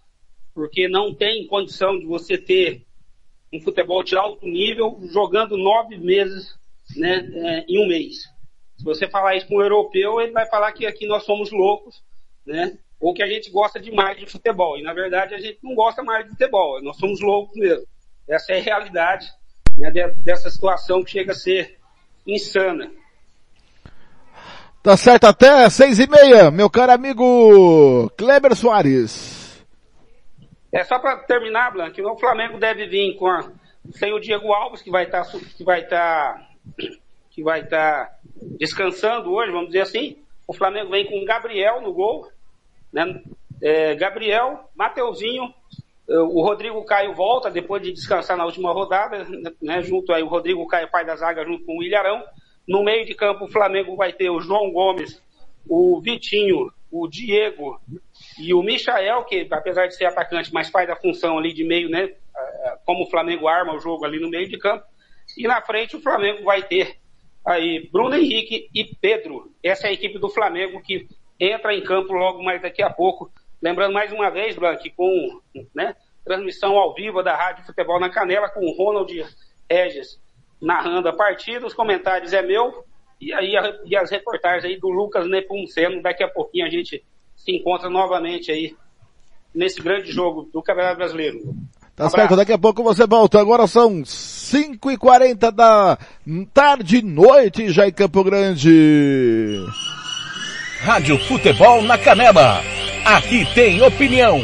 porque não tem condição de você ter um futebol de alto nível jogando nove meses né, é, em um mês. Se você falar isso com um europeu, ele vai falar que aqui nós somos loucos, né? ou que a gente gosta demais de futebol. E na verdade a gente não gosta mais de futebol, nós somos loucos mesmo. Essa é a realidade né, dessa situação que chega a ser insana. Tá certo até seis e meia, meu caro amigo Kleber Soares. É só para terminar, Blanc, o Flamengo deve vir com a, sem o Diego Alves que vai estar tá, que vai estar tá, que vai estar tá descansando hoje, vamos dizer assim. O Flamengo vem com Gabriel no gol, né? É, Gabriel, Mateuzinho, é, o Rodrigo Caio volta depois de descansar na última rodada, né? junto aí o Rodrigo Caio, pai da zaga, junto com o Ilharão. No meio de campo, o Flamengo vai ter o João Gomes, o Vitinho, o Diego e o Michael, que apesar de ser atacante, mas faz a função ali de meio, né? Como o Flamengo arma o jogo ali no meio de campo. E na frente o Flamengo vai ter aí Bruno Henrique e Pedro. Essa é a equipe do Flamengo que entra em campo logo mais daqui a pouco. Lembrando mais uma vez, Blank, com né, transmissão ao vivo da Rádio Futebol na Canela, com o Ronald Regis narrando a partida. Os comentários é meu. E aí e as reportagens aí do Lucas Nepomuceno. Daqui a pouquinho a gente se encontra novamente aí nesse grande jogo do Campeonato Brasileiro. Tá um certo, daqui a pouco você volta. Agora são 5 e 40 da tarde e noite já em Campo Grande. Rádio Futebol na Canela. Aqui tem opinião.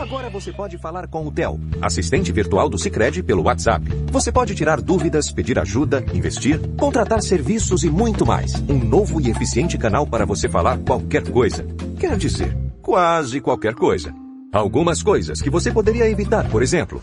Agora você pode falar com o Theo, assistente virtual do Sicredi pelo WhatsApp. Você pode tirar dúvidas, pedir ajuda, investir, contratar serviços e muito mais. Um novo e eficiente canal para você falar qualquer coisa. Quer dizer, quase qualquer coisa. Algumas coisas que você poderia evitar, por exemplo.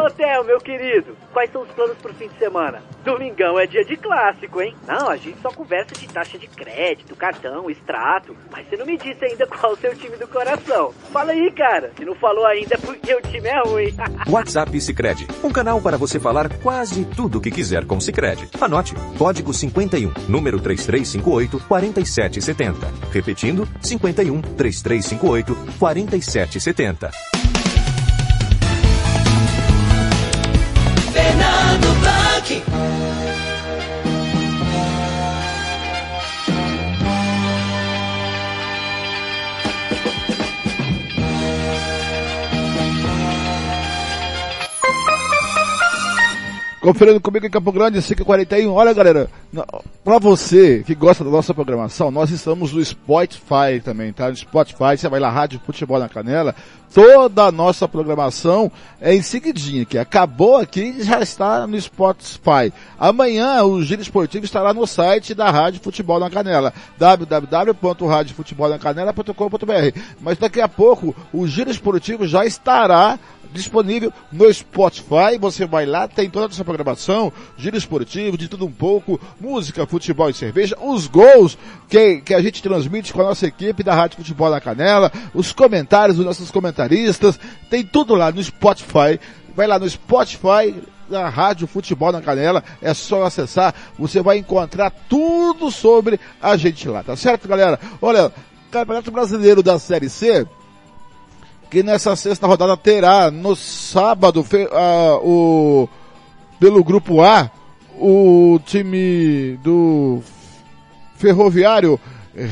Ô, Theo, meu querido, quais são os planos pro fim de semana? Domingão é dia de clássico, hein? Não, a gente só conversa de taxa de crédito, cartão, extrato. Mas você não me disse ainda [LAUGHS] qual o seu time do coração. Fala aí, cara. Se não falou ainda é porque o time é ruim. [LAUGHS] WhatsApp Sicredi, um canal para você falar quase tudo o que quiser com Sicredi. Anote, código 51, número 3358 4770. Repetindo, 51 3358 4770. Fernando Blanc. Conferindo comigo em Campo Grande, 5h41. Olha, galera, pra você que gosta da nossa programação, nós estamos no Spotify também, tá? No Spotify, você vai lá, Rádio Futebol na Canela. Toda a nossa programação é em seguidinha, que acabou aqui e já está no Spotify. Amanhã o Giro Esportivo estará no site da Rádio Futebol na Canela, www.radiofutebolnacanela.com.br. Mas daqui a pouco o Giro Esportivo já estará disponível no Spotify. Você vai lá, tem toda essa programação, giro esportivo, de tudo um pouco, música, futebol e cerveja, os gols que, que a gente transmite com a nossa equipe da Rádio Futebol na Canela, os comentários dos nossos comentaristas, tem tudo lá no Spotify. Vai lá no Spotify, da Rádio Futebol na Canela, é só acessar, você vai encontrar tudo sobre a gente lá, tá certo, galera? Olha, Campeonato Brasileiro da Série C, que nessa sexta rodada terá no sábado o pelo grupo A o time do Ferroviário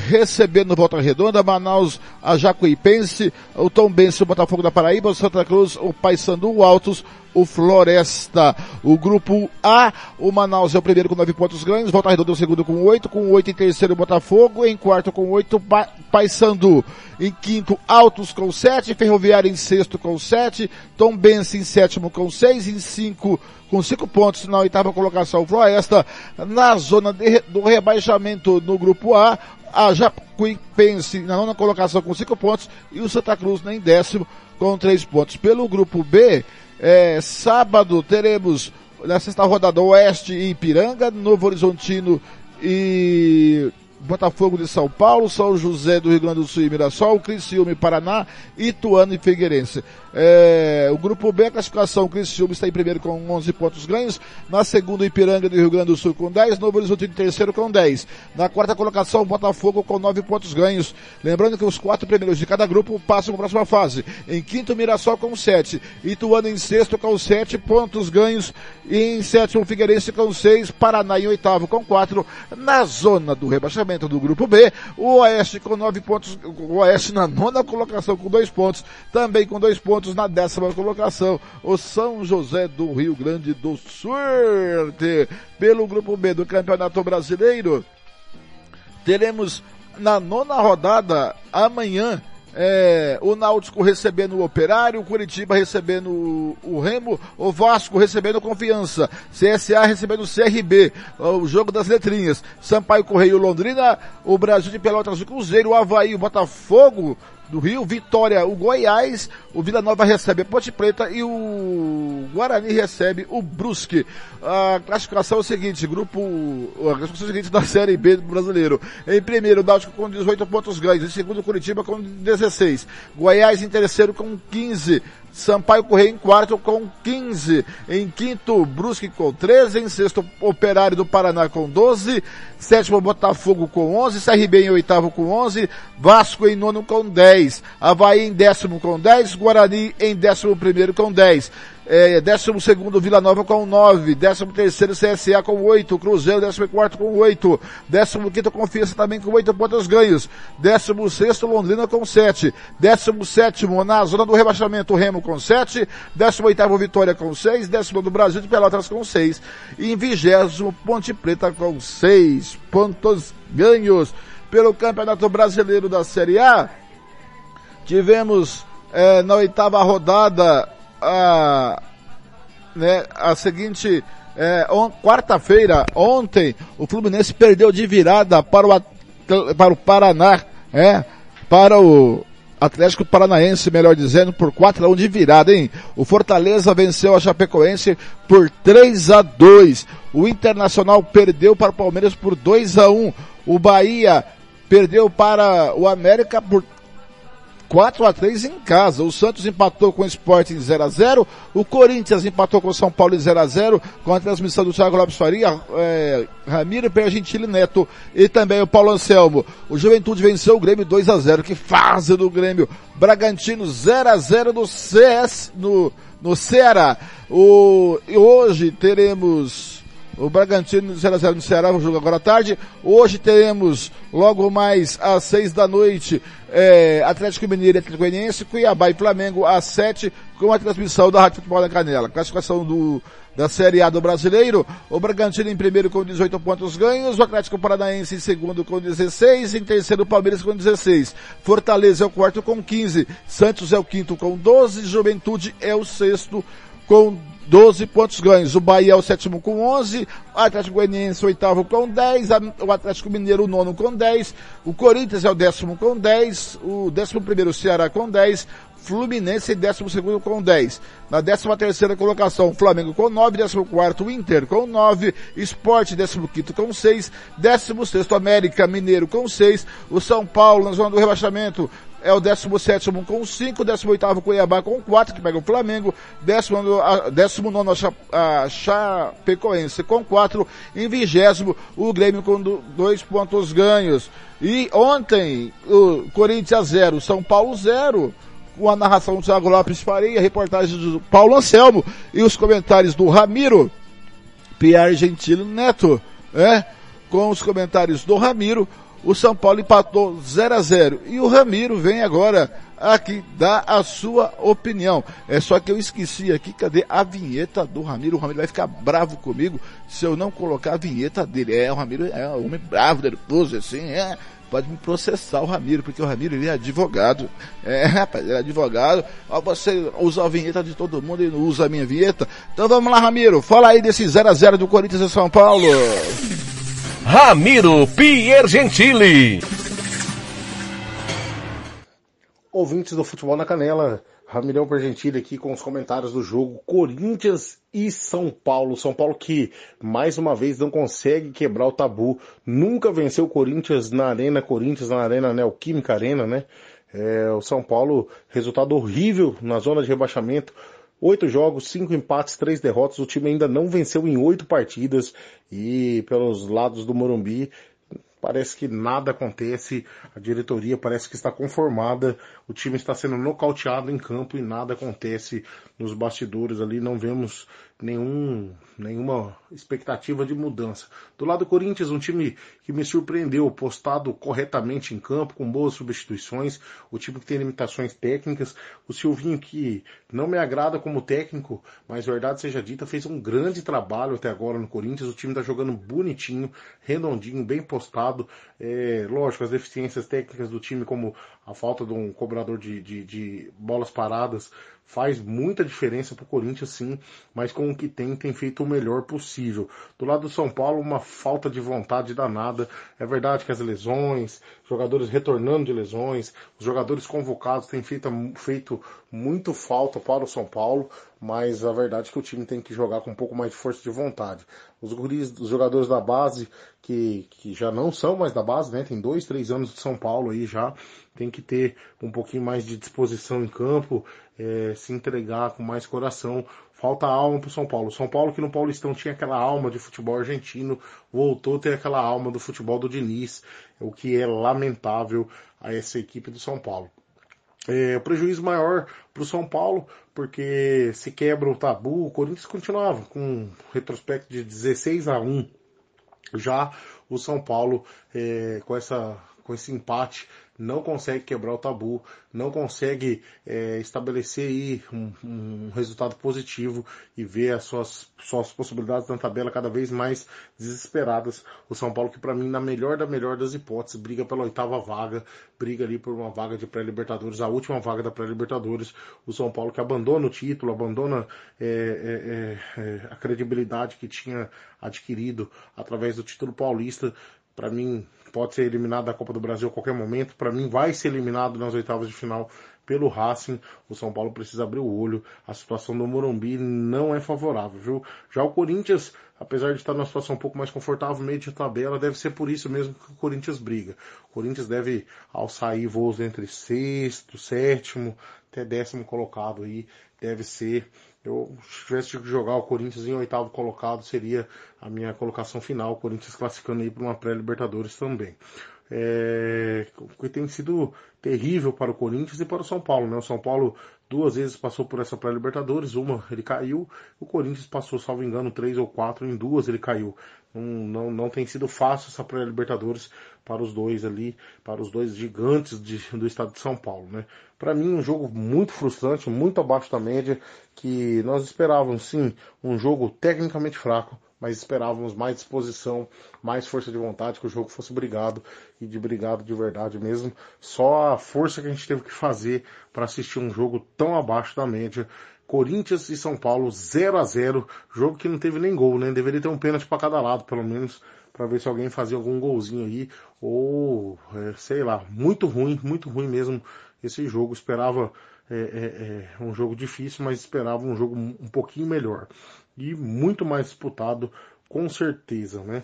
recebendo Volta Redonda, Manaus, a Jacuipense, o Tom Bense, o Botafogo da Paraíba, o Santa Cruz, o Paysandu, o Altos, o Floresta. O grupo A, o Manaus é o primeiro com nove pontos ganhos, Volta Redonda é o segundo com oito, com oito em terceiro o Botafogo, em quarto com oito, Paysandu. Em quinto, Altos com sete, Ferroviário em sexto com sete, Tom Bense em sétimo com seis, em cinco com cinco pontos na oitava colocação, Floresta, na zona de, do rebaixamento no grupo A, a Jacuipense na nona colocação com cinco pontos e o Santa Cruz em décimo com três pontos. Pelo grupo B, é, sábado teremos na sexta rodada Oeste e Ipiranga, Novo Horizontino e Botafogo de São Paulo, São José do Rio Grande do Sul e Mirassol, Criciúma e Paraná, Ituano e Figueirense. É, o grupo B, a classificação, Criciúma está em primeiro com 11 pontos ganhos, na segunda Ipiranga do Rio Grande do Sul com 10, Novo Horizonte em terceiro com 10. Na quarta colocação, Botafogo com 9 pontos ganhos. Lembrando que os quatro primeiros de cada grupo passam para a próxima fase. Em quinto, Mirassol com 7, Ituano em sexto com 7 pontos ganhos e em sétimo, Figueirense com 6, Paraná em oitavo com 4, na zona do rebaixamento do grupo B, o Oeste com 9 pontos, o Oeste na nona colocação com 2 pontos, também com 2 pontos na décima colocação, o São José do Rio Grande do Sul, pelo grupo B do Campeonato Brasileiro. Teremos na nona rodada amanhã é, o Náutico recebendo o Operário, o Curitiba recebendo o, Remo, o Vasco recebendo Confiança, CSA recebendo o CRB, o jogo das letrinhas, Sampaio Correio Londrina, o Brasil de Pelotas o Cruzeiro, o Havaí, o Botafogo do Rio, Vitória, o Goiás, o Vila Nova recebe a Ponte Preta e o Guarani recebe o Brusque. A classificação é o seguinte, grupo, a classificação é o seguinte da Série B do brasileiro. Em primeiro, o Náutico com 18 pontos ganhos. Em segundo, Curitiba com 16. Goiás em terceiro com 15. Sampaio Correia em quarto com 15. Em quinto, Brusque com 13. Em sexto, Operário do Paraná com 12. Sétimo, Botafogo com 11. CRB em oitavo com 11. Vasco em nono com 10. Havaí em décimo com 10. Guarani em décimo primeiro com 10 é, 12 segundo Vila Nova com 9, 13 terceiro CSA com 8, Cruzeiro 14 quarto com 8, 15 quinto Confiança também com 8 pontos ganhos, 16 sexto Londrina com 7, 17 sétimo na zona do rebaixamento Remo com 7, 18 oitavo Vitória com 6, 19 do Brasil de Pelotas com 6 e em vigésimo Ponte Preta com 6 pontos ganhos pelo Campeonato Brasileiro da Série A. Tivemos é, na oitava rodada a, né, a seguinte, é, quarta-feira, ontem, o Fluminense perdeu de virada para o, para o Paraná, é, para o Atlético Paranaense, melhor dizendo, por 4 a 1 de virada, hein? O Fortaleza venceu a Chapecoense por 3 a 2. O Internacional perdeu para o Palmeiras por 2 a 1. O Bahia perdeu para o América por 4 a 3 em casa. O Santos empatou com o Sport em 0 a 0 O Corinthians empatou com o São Paulo em 0 a 0 com a transmissão do Thiago Lopes Faria, é, Ramiro Pergentili Neto e também o Paulo Anselmo. O Juventude venceu o Grêmio 2 a 0 Que fase do Grêmio. Bragantino 0 a 0 no CS, no, no Ceará. O, e hoje teremos o Bragantino 0x0 no Ceará, o jogo agora à tarde. Hoje teremos, logo mais às 6 da noite, é, Atlético Mineiro e Atlético Goianiense, Cuiabá e Flamengo às 7, com a transmissão da Rádio Futebol da Canela. Classificação do, da Série A do Brasileiro, o Bragantino em primeiro com 18 pontos ganhos, o Atlético Paranaense em segundo com 16, em terceiro o Palmeiras com 16, Fortaleza é o quarto com 15, Santos é o quinto com 12, Juventude é o sexto com 12 pontos ganhos. O Bahia é o sétimo com 11, o Atlético Goianiense o oitavo com 10, o Atlético Mineiro o nono com 10, o Corinthians é o décimo com 10, o décimo primeiro o Ceará com 10, Fluminense em décimo segundo com 10. Na décima terceira colocação, Flamengo com 9, décimo quarto Inter com 9, Esporte décimo quinto com 6, décimo sexto América Mineiro com 6, o São Paulo na zona do rebaixamento é o 17 com 5, 18 Cuiabá com 4, que pega o Flamengo, 19 a Chapecoense com 4, em 20 o Grêmio com 2 pontos ganhos. E ontem, o Corinthians 0, São Paulo 0, com a narração do Thiago Lopes Faria, reportagem do Paulo Anselmo e os comentários do Ramiro Pierre Gentili Neto, é, com os comentários do Ramiro, o São Paulo empatou 0 a 0 e o Ramiro vem agora aqui dar a sua opinião. É só que eu esqueci aqui, cadê a vinheta do Ramiro? O Ramiro vai ficar bravo comigo se eu não colocar a vinheta dele. É, o Ramiro é um homem bravo, nervoso, assim, é. Pode me processar o Ramiro, porque o Ramiro ele é advogado. É, [LAUGHS] rapaz, ele é advogado. Ó, você usa a vinheta de todo mundo e não usa a minha vinheta. Então vamos lá, Ramiro. Fala aí desse 0 a 0 do Corinthians e São Paulo. Ramiro Piergentili. Ouvintes do Futebol na Canela, Ramirão Piergentili aqui com os comentários do jogo Corinthians e São Paulo. São Paulo que, mais uma vez, não consegue quebrar o tabu. Nunca venceu o Corinthians na Arena Corinthians, na Arena Neoquímica Arena, né? É, o São Paulo, resultado horrível na zona de rebaixamento. Oito jogos, cinco empates, três derrotas. O time ainda não venceu em oito partidas e pelos lados do Morumbi parece que nada acontece. A diretoria parece que está conformada. O time está sendo nocauteado em campo e nada acontece nos bastidores ali. Não vemos nenhum, nenhuma expectativa de mudança. Do lado do Corinthians, um time que me surpreendeu, postado corretamente em campo, com boas substituições, o time que tem limitações técnicas, o Silvinho que não me agrada como técnico, mas verdade seja dita, fez um grande trabalho até agora no Corinthians, o time está jogando bonitinho, redondinho, bem postado, é, lógico, as deficiências técnicas do time, como a falta de um cobrador de, de, de bolas paradas, faz muita diferença para o Corinthians sim, mas com o que tem, tem feito o melhor possível. Do lado do São Paulo, uma falta de vontade danada. É verdade que as lesões, jogadores retornando de lesões, os jogadores convocados têm feito, feito muito falta para o São Paulo, mas a verdade é que o time tem que jogar com um pouco mais de força de vontade. Os guris, os jogadores da base, que, que já não são mais da base, né? Tem dois, três anos de São Paulo aí já, tem que ter um pouquinho mais de disposição em campo, é, se entregar com mais coração. Falta alma pro São Paulo. São Paulo que no Paulistão tinha aquela alma de futebol argentino, voltou a ter aquela alma do futebol do Diniz, o que é lamentável a essa equipe do São Paulo. É, prejuízo maior para o São Paulo, porque se quebra o tabu, o Corinthians continuava com um retrospecto de 16 a 1. Já o São Paulo, é, com, essa, com esse empate, não consegue quebrar o tabu, não consegue é, estabelecer aí um, um, resultado positivo e ver as suas, suas possibilidades na tabela cada vez mais desesperadas. O São Paulo que para mim, na melhor da melhor das hipóteses, briga pela oitava vaga, briga ali por uma vaga de pré-libertadores, a última vaga da pré-libertadores. O São Paulo que abandona o título, abandona é, é, é, é a credibilidade que tinha adquirido através do título paulista. Para mim, pode ser eliminado da Copa do Brasil a qualquer momento. Para mim, vai ser eliminado nas oitavas de final pelo Racing. O São Paulo precisa abrir o olho. A situação do Morumbi não é favorável, viu? Já o Corinthians, apesar de estar numa situação um pouco mais confortável, meio de tabela, deve ser por isso mesmo que o Corinthians briga. O Corinthians deve alçar voos entre sexto, sétimo, até décimo colocado aí. Deve ser eu, se tivesse que jogar o Corinthians em oitavo colocado, seria a minha colocação final. O Corinthians classificando aí para uma pré-Libertadores também. É, que tem sido terrível para o Corinthians e para o São Paulo, né? O São Paulo duas vezes passou por essa pré-Libertadores, uma ele caiu, o Corinthians passou, salvo engano, três ou quatro, em duas ele caiu. Não, não, não tem sido fácil essa pré-Libertadores para os dois ali, para os dois gigantes de, do estado de São Paulo, né? Para mim, um jogo muito frustrante, muito abaixo da média, que nós esperávamos sim um jogo tecnicamente fraco, mas esperávamos mais disposição, mais força de vontade, que o jogo fosse brigado e de brigado de verdade mesmo. Só a força que a gente teve que fazer para assistir um jogo tão abaixo da média. Corinthians e São Paulo 0 a 0 jogo que não teve nem gol, né? Deveria ter um pênalti para cada lado, pelo menos, para ver se alguém fazia algum golzinho aí, ou é, sei lá, muito ruim, muito ruim mesmo esse jogo. Esperava é, é, é um jogo difícil, mas esperava um jogo um pouquinho melhor e muito mais disputado, com certeza, né?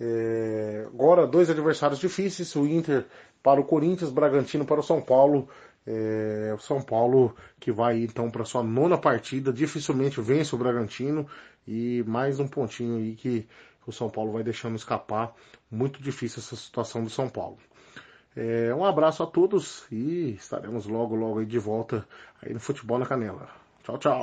É, agora, dois adversários difíceis: o Inter para o Corinthians, Bragantino para o São Paulo. É, o São Paulo que vai então para sua nona partida, dificilmente vence o Bragantino e mais um pontinho aí que o São Paulo vai deixando escapar. Muito difícil essa situação do São Paulo. É, um abraço a todos e estaremos logo, logo aí de volta aí no Futebol na Canela. Tchau, tchau.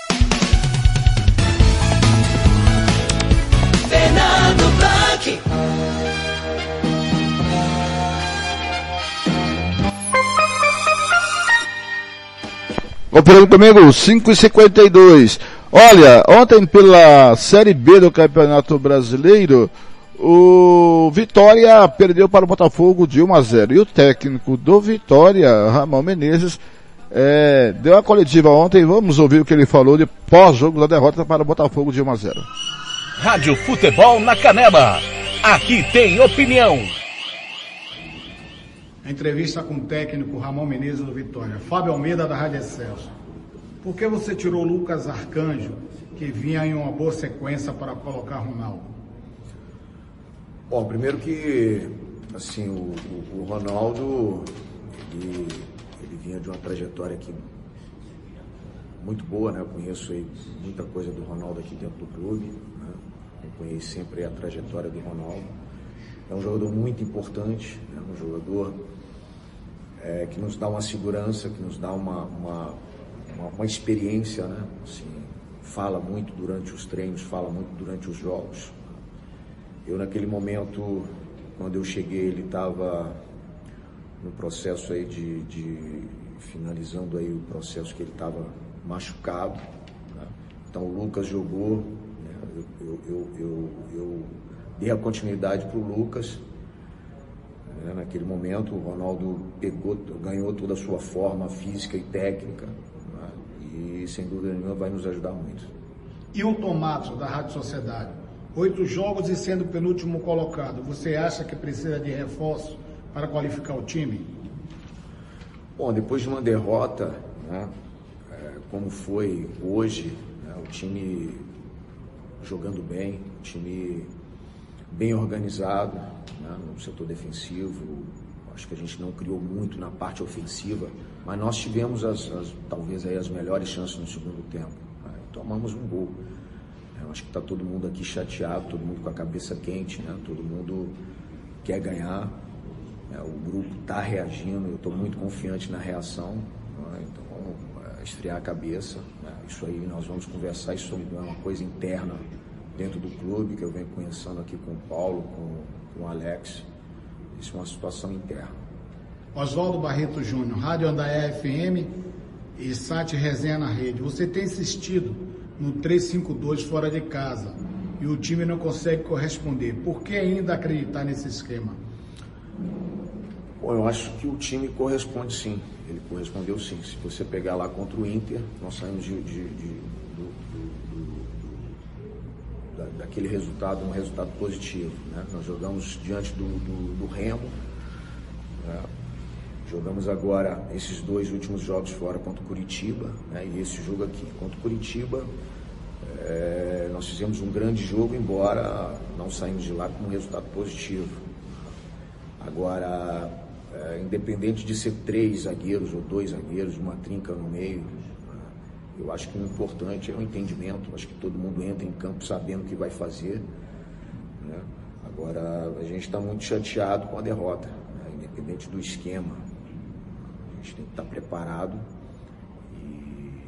Operando comigo, 5 e 52 Olha, ontem pela Série B do Campeonato Brasileiro, o Vitória perdeu para o Botafogo de 1 a 0. E o técnico do Vitória, Ramon Menezes, é, deu a coletiva ontem. Vamos ouvir o que ele falou de pós-jogo da derrota para o Botafogo de 1 a 0. Rádio Futebol na Canela. Aqui tem opinião. Entrevista com o técnico Ramon Menezes do Vitória. Fábio Almeida da Rádio Excelso. Por que você tirou Lucas Arcanjo, que vinha em uma boa sequência para colocar Ronaldo? Bom, primeiro que assim, o, o, o Ronaldo ele, ele, vinha de uma trajetória aqui muito boa, né? Eu conheço aí muita coisa do Ronaldo aqui dentro do clube. Né? Eu conheço sempre a trajetória do Ronaldo. É um jogador muito importante, é um jogador é, que nos dá uma segurança, que nos dá uma, uma, uma, uma experiência, né? Assim, fala muito durante os treinos, fala muito durante os jogos. eu naquele momento, quando eu cheguei, ele estava no processo aí de, de, finalizando aí o processo que ele estava machucado. Né? Então o Lucas jogou, né? eu, eu, eu, eu, dei a continuidade para o Lucas. Né? Naquele momento o Ronaldo pegou, ganhou toda a sua forma física e técnica né? e sem dúvida nenhuma vai nos ajudar muito. E o Tomato da Rádio Sociedade? Oito jogos e sendo penúltimo colocado. Você acha que precisa de reforço para qualificar o time? Bom, depois de uma derrota, né, é, como foi hoje, né, o time jogando bem, o time bem organizado né, no setor defensivo. Acho que a gente não criou muito na parte ofensiva, mas nós tivemos as, as talvez aí as melhores chances no segundo tempo. Né, tomamos um gol. Eu acho que está todo mundo aqui chateado, todo mundo com a cabeça quente, né? todo mundo quer ganhar. Né? O grupo está reagindo, eu estou muito confiante na reação. Né? Então, é, esfriar a cabeça. Né? Isso aí nós vamos conversar, isso é uma coisa interna dentro do clube, que eu venho conhecendo aqui com o Paulo, com, com o Alex. Isso é uma situação interna. Oswaldo Barreto Júnior, Rádio Andaia FM e Site Resenha na Rede. Você tem insistido no 352 fora de casa e o time não consegue corresponder. Por que ainda acreditar nesse esquema? Bom, eu acho que o time corresponde sim. Ele correspondeu sim. Se você pegar lá contra o Inter, nós saímos de, de, de daquele resultado, um resultado positivo. Né? Nós jogamos diante do, Remo. Né? Jogamos agora esses dois últimos jogos fora contra o Curitiba né? e esse jogo aqui. Contra o Curitiba, é, nós fizemos um grande jogo, embora não saímos de lá com um resultado positivo. Agora, é, independente de ser três zagueiros ou dois zagueiros, uma trinca no meio, eu acho que o importante é o entendimento. Acho que todo mundo entra em campo sabendo o que vai fazer. Né? Agora, a gente está muito chateado com a derrota, né? independente do esquema gente tem que estar preparado. E,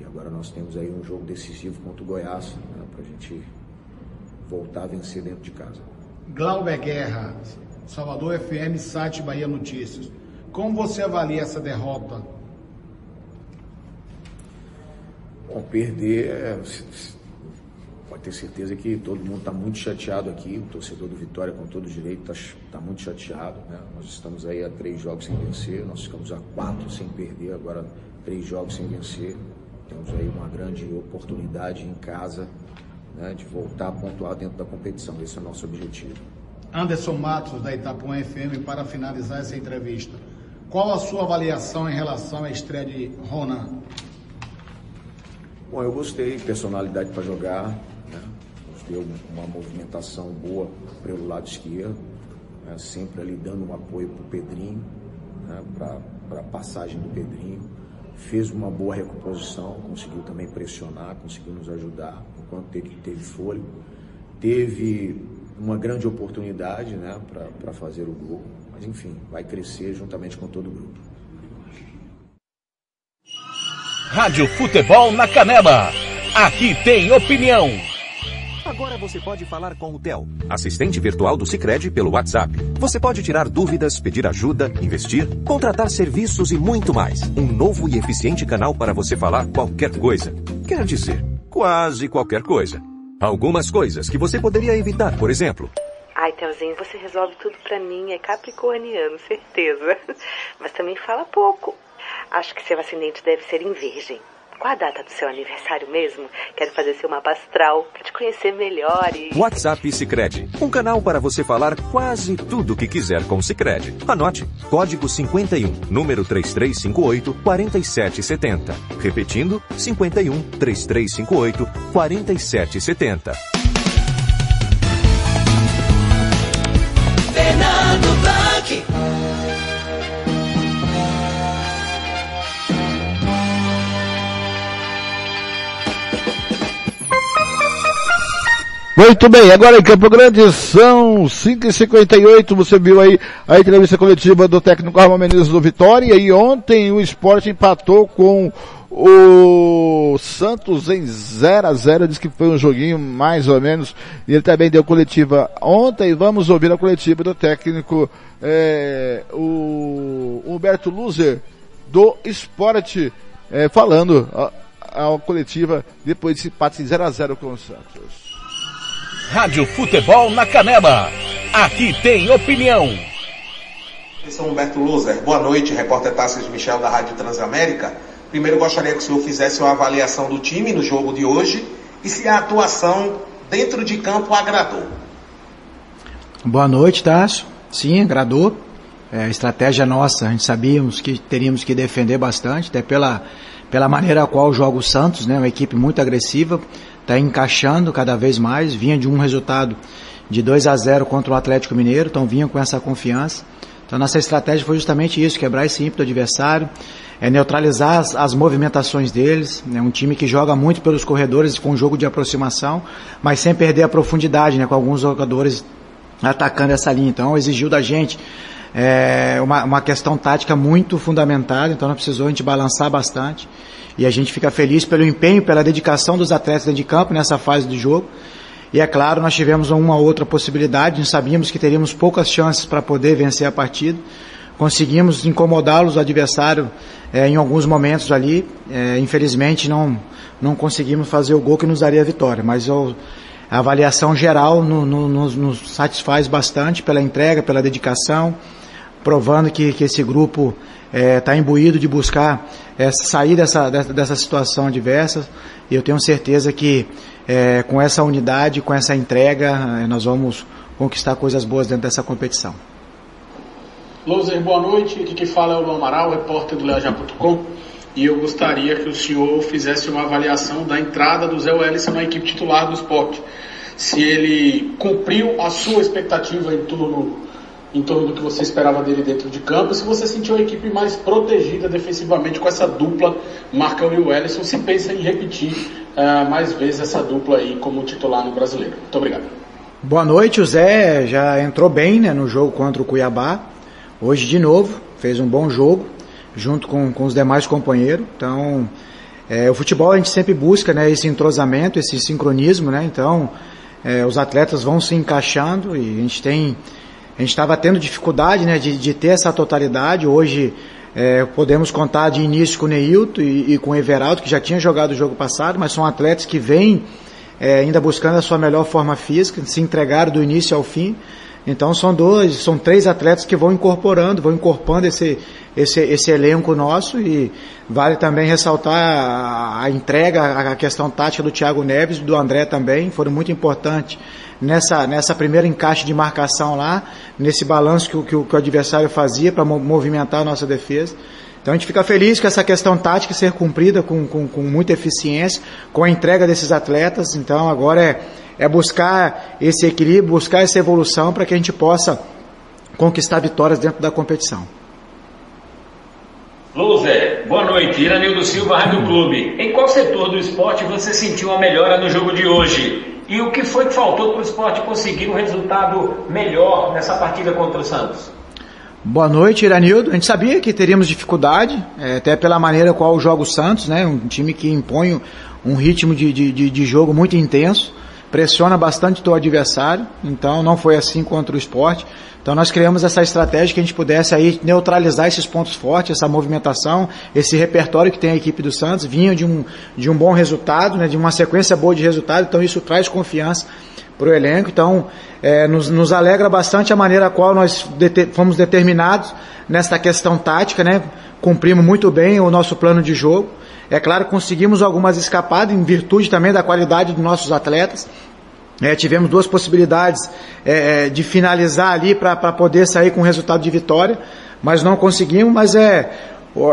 e agora nós temos aí um jogo decisivo contra o Goiás, né, para a gente voltar a vencer dentro de casa. Glauber Guerra, Salvador FM, site Bahia Notícias. Como você avalia essa derrota? Bom, perder é pode ter certeza que todo mundo está muito chateado aqui, o torcedor do Vitória, com todo direito, está tá muito chateado. Né? Nós estamos aí a três jogos sem vencer, nós ficamos a quatro sem perder, agora três jogos sem vencer. Temos aí uma grande oportunidade em casa né, de voltar a pontuar dentro da competição. Esse é o nosso objetivo. Anderson Matos, da Itapuã FM, para finalizar essa entrevista. Qual a sua avaliação em relação à estreia de Ronan? Bom, eu gostei, personalidade para jogar, deu uma movimentação boa pelo lado esquerdo, né, sempre ali dando um apoio para o Pedrinho, né, para a passagem do Pedrinho. Fez uma boa recomposição, conseguiu também pressionar, conseguiu nos ajudar enquanto teve, teve fôlego. Teve uma grande oportunidade né, para fazer o gol, mas enfim, vai crescer juntamente com todo o grupo. Rádio Futebol na Canela. Aqui tem opinião. Agora você pode falar com o Theo, assistente virtual do Sicredi pelo WhatsApp. Você pode tirar dúvidas, pedir ajuda, investir, contratar serviços e muito mais. Um novo e eficiente canal para você falar qualquer coisa. Quer dizer, quase qualquer coisa. Algumas coisas que você poderia evitar, por exemplo. Ai, Telzinho, você resolve tudo pra mim, é capricorniano, certeza. [LAUGHS] Mas também fala pouco. Acho que seu ascendente deve ser em virgem. Qual a data do seu aniversário mesmo? Quero fazer seu mapa astral para te conhecer melhor e... WhatsApp Sicredi, um canal para você falar quase tudo o que quiser com Sicredi. Anote, código 51, número 3358 4770. Repetindo, 51 3358 4770. Muito bem, agora em Campo Grande são 5h58, você viu aí a entrevista coletiva do técnico Arma Menezes do Vitória e ontem o esporte empatou com O Santos em 0 a 0 diz que foi um joguinho mais ou menos. E ele também deu coletiva ontem. Vamos ouvir a coletiva do técnico, é, o Humberto Luzer, do Esporte, é, falando a, a, coletiva depois desse empate 0 a 0 com o Santos. Rádio Futebol na Canela. Aqui tem opinião. Eu sou Humberto Luzer. Boa noite, repórter Tassis Michel da Rádio Transamérica. Primeiro gostaria que o senhor fizesse uma avaliação do time no jogo de hoje e se a atuação dentro de campo agradou. Boa noite, Tássio. Sim, agradou. É, a estratégia nossa, a gente sabíamos que teríamos que defender bastante, até pela, pela maneira a qual joga o Santos, né? Uma equipe muito agressiva, está encaixando cada vez mais, vinha de um resultado de 2 a 0 contra o Atlético Mineiro, então vinha com essa confiança. Então nossa estratégia foi justamente isso, quebrar esse ímpeto do adversário, é neutralizar as, as movimentações deles. Né? um time que joga muito pelos corredores com um jogo de aproximação, mas sem perder a profundidade, né? com alguns jogadores atacando essa linha. Então exigiu da gente é, uma, uma questão tática muito fundamentada, então não precisou a gente balançar bastante. E a gente fica feliz pelo empenho, pela dedicação dos atletas dentro de campo nessa fase do jogo. E é claro, nós tivemos uma outra possibilidade, nós sabíamos que teríamos poucas chances para poder vencer a partida. Conseguimos incomodá-los, o adversário, é, em alguns momentos ali. É, infelizmente não, não conseguimos fazer o gol que nos daria a vitória, mas eu, a avaliação geral no, no, nos, nos, satisfaz bastante pela entrega, pela dedicação, provando que, que esse grupo está é, imbuído de buscar é, sair dessa, dessa, situação adversa. E eu tenho certeza que é, com essa unidade, com essa entrega, é, nós vamos conquistar coisas boas dentro dessa competição. Louser, boa noite. Aqui que fala é o Luan Amaral, repórter do Leojá.com. E eu gostaria que o senhor fizesse uma avaliação da entrada do Zé Wellison na equipe titular do esporte. Se ele cumpriu a sua expectativa em torno, em torno do que você esperava dele dentro de campo, se você sentiu a equipe mais protegida defensivamente com essa dupla, Marcão e o se pensa em repetir uh, mais vezes essa dupla aí como titular no brasileiro. Muito obrigado. Boa noite, o Zé já entrou bem né, no jogo contra o Cuiabá. Hoje de novo, fez um bom jogo, junto com, com os demais companheiros. Então, é, o futebol a gente sempre busca né, esse entrosamento, esse sincronismo, né? Então, é, os atletas vão se encaixando e a gente tem. Gente estava tendo dificuldade né, de, de ter essa totalidade. Hoje é, podemos contar de início com o Neilton e, e, com o Everaldo, que já tinha jogado o jogo passado, mas são atletas que vêm é, ainda buscando a sua melhor forma física, se entregaram do início ao fim. Então são dois, são três atletas que vão incorporando, vão incorporando esse, esse, esse elenco nosso e vale também ressaltar a, a entrega, a questão tática do Thiago Neves e do André também, foram muito importantes nessa, nessa primeira encaixe de marcação lá, nesse balanço que, que, que o adversário fazia para movimentar a nossa defesa. Então a gente fica feliz com essa questão tática ser cumprida com, com, com muita eficiência, com a entrega desses atletas. Então agora é é buscar esse equilíbrio, buscar essa evolução para que a gente possa conquistar vitórias dentro da competição. Loser, boa noite. Iranildo Silva, Rádio Clube. Em qual setor do esporte você sentiu uma melhora no jogo de hoje? E o que foi que faltou para o esporte conseguir um resultado melhor nessa partida contra o Santos? Boa noite, Iranildo. A gente sabia que teríamos dificuldade, é, até pela maneira qual joga o Santos, né? Um time que impõe um ritmo de, de, de jogo muito intenso pressiona bastante o adversário, então não foi assim contra o esporte. Então nós criamos essa estratégia que a gente pudesse aí neutralizar esses pontos fortes, essa movimentação, esse repertório que tem a equipe do Santos, vinha de um, de um bom resultado, né, de uma sequência boa de resultado, então isso traz confiança para o elenco, então é, nos, nos alegra bastante a maneira a qual nós fomos determinados nesta questão tática, né, cumprimos muito bem o nosso plano de jogo, é claro, conseguimos algumas escapadas em virtude também da qualidade dos nossos atletas. É, tivemos duas possibilidades é, é de finalizar ali para poder sair com resultado de vitória, mas não conseguimos. Mas é,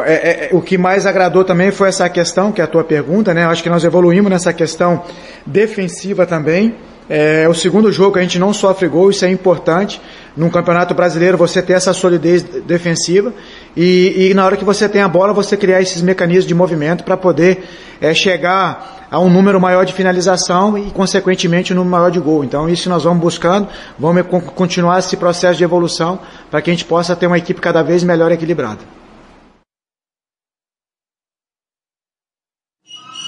é, é, o que mais agradou também foi essa questão, que é a tua pergunta, né? Eu acho que nós evoluímos nessa questão defensiva também. É o segundo jogo que a gente não sofre gol, isso é importante. Num campeonato brasileiro você ter essa solidez defensiva e, e na hora que você tem a bola você criar esses mecanismos de movimento para poder é, chegar a um número maior de finalização e consequentemente um número maior de gol. Então isso nós vamos buscando, vamos continuar esse processo de evolução para que a gente possa ter uma equipe cada vez melhor equilibrada.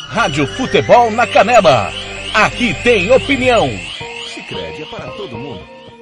Rádio Futebol na Canela. Aqui tem opinião. Sicredi é para todo mundo.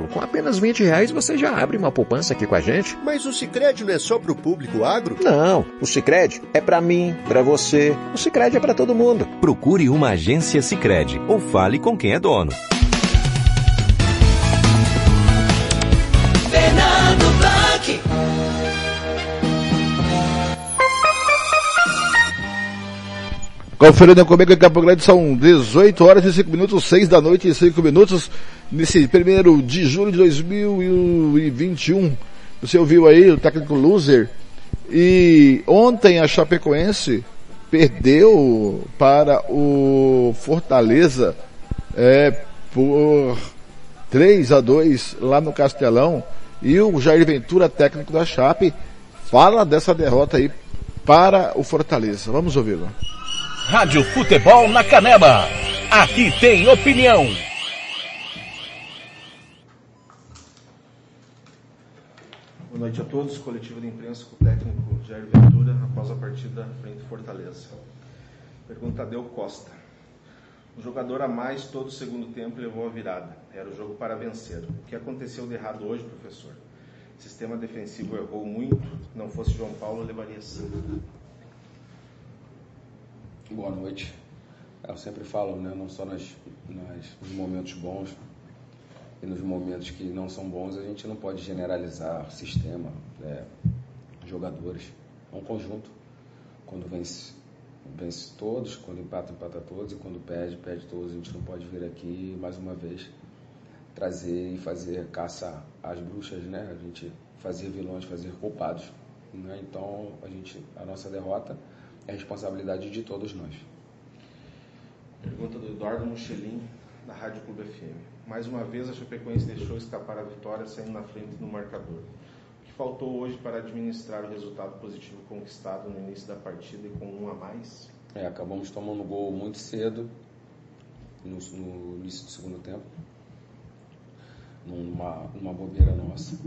Paulo, com apenas 20 reais você já abre uma poupança aqui com a gente. Mas o Cicred não é só para o público agro? Não, o Cicred é para mim, para você. O Cicred é para todo mundo. Procure uma agência Cicred ou fale com quem é dono. Fernando Conferindo comigo em Campo Grande, são 18 horas e 5 minutos, 6 da noite e 5 minutos, nesse primeiro de julho de 2021. Você ouviu aí o técnico loser. E ontem a Chapecoense perdeu para o Fortaleza é, por 3 a 2 lá no Castelão. E o Jair Ventura, técnico da Chape, fala dessa derrota aí para o Fortaleza. Vamos ouvi-lo. Rádio Futebol na Canela. Aqui tem opinião. Boa noite a todos. Coletivo de imprensa com o técnico Jair Ventura após a partida frente Fortaleza. Pergunta Deu Costa. Um jogador a mais todo o segundo tempo levou a virada. Era o jogo para vencer. O que aconteceu de errado hoje, professor? O sistema defensivo errou muito. Não fosse João Paulo, levaria cinco. Boa noite. Eu sempre falo, né, não só nas, nas, nos momentos bons e nos momentos que não são bons, a gente não pode generalizar sistema, é, jogadores. É um conjunto. Quando vence, vence todos, quando empata, empata todos, e quando perde, perde todos. A gente não pode vir aqui, mais uma vez, trazer e fazer caça às bruxas, né? A gente fazer vilões, fazer culpados. Né? Então, a, gente, a nossa derrota é responsabilidade de todos nós. Pergunta do Eduardo Michelin, da Rádio Clube FM. Mais uma vez a Chapecoense deixou escapar a vitória saindo na frente no marcador. O que faltou hoje para administrar o resultado positivo conquistado no início da partida e com um a mais? É, acabamos tomando gol muito cedo no, no início do segundo tempo, numa, numa bobeira nossa.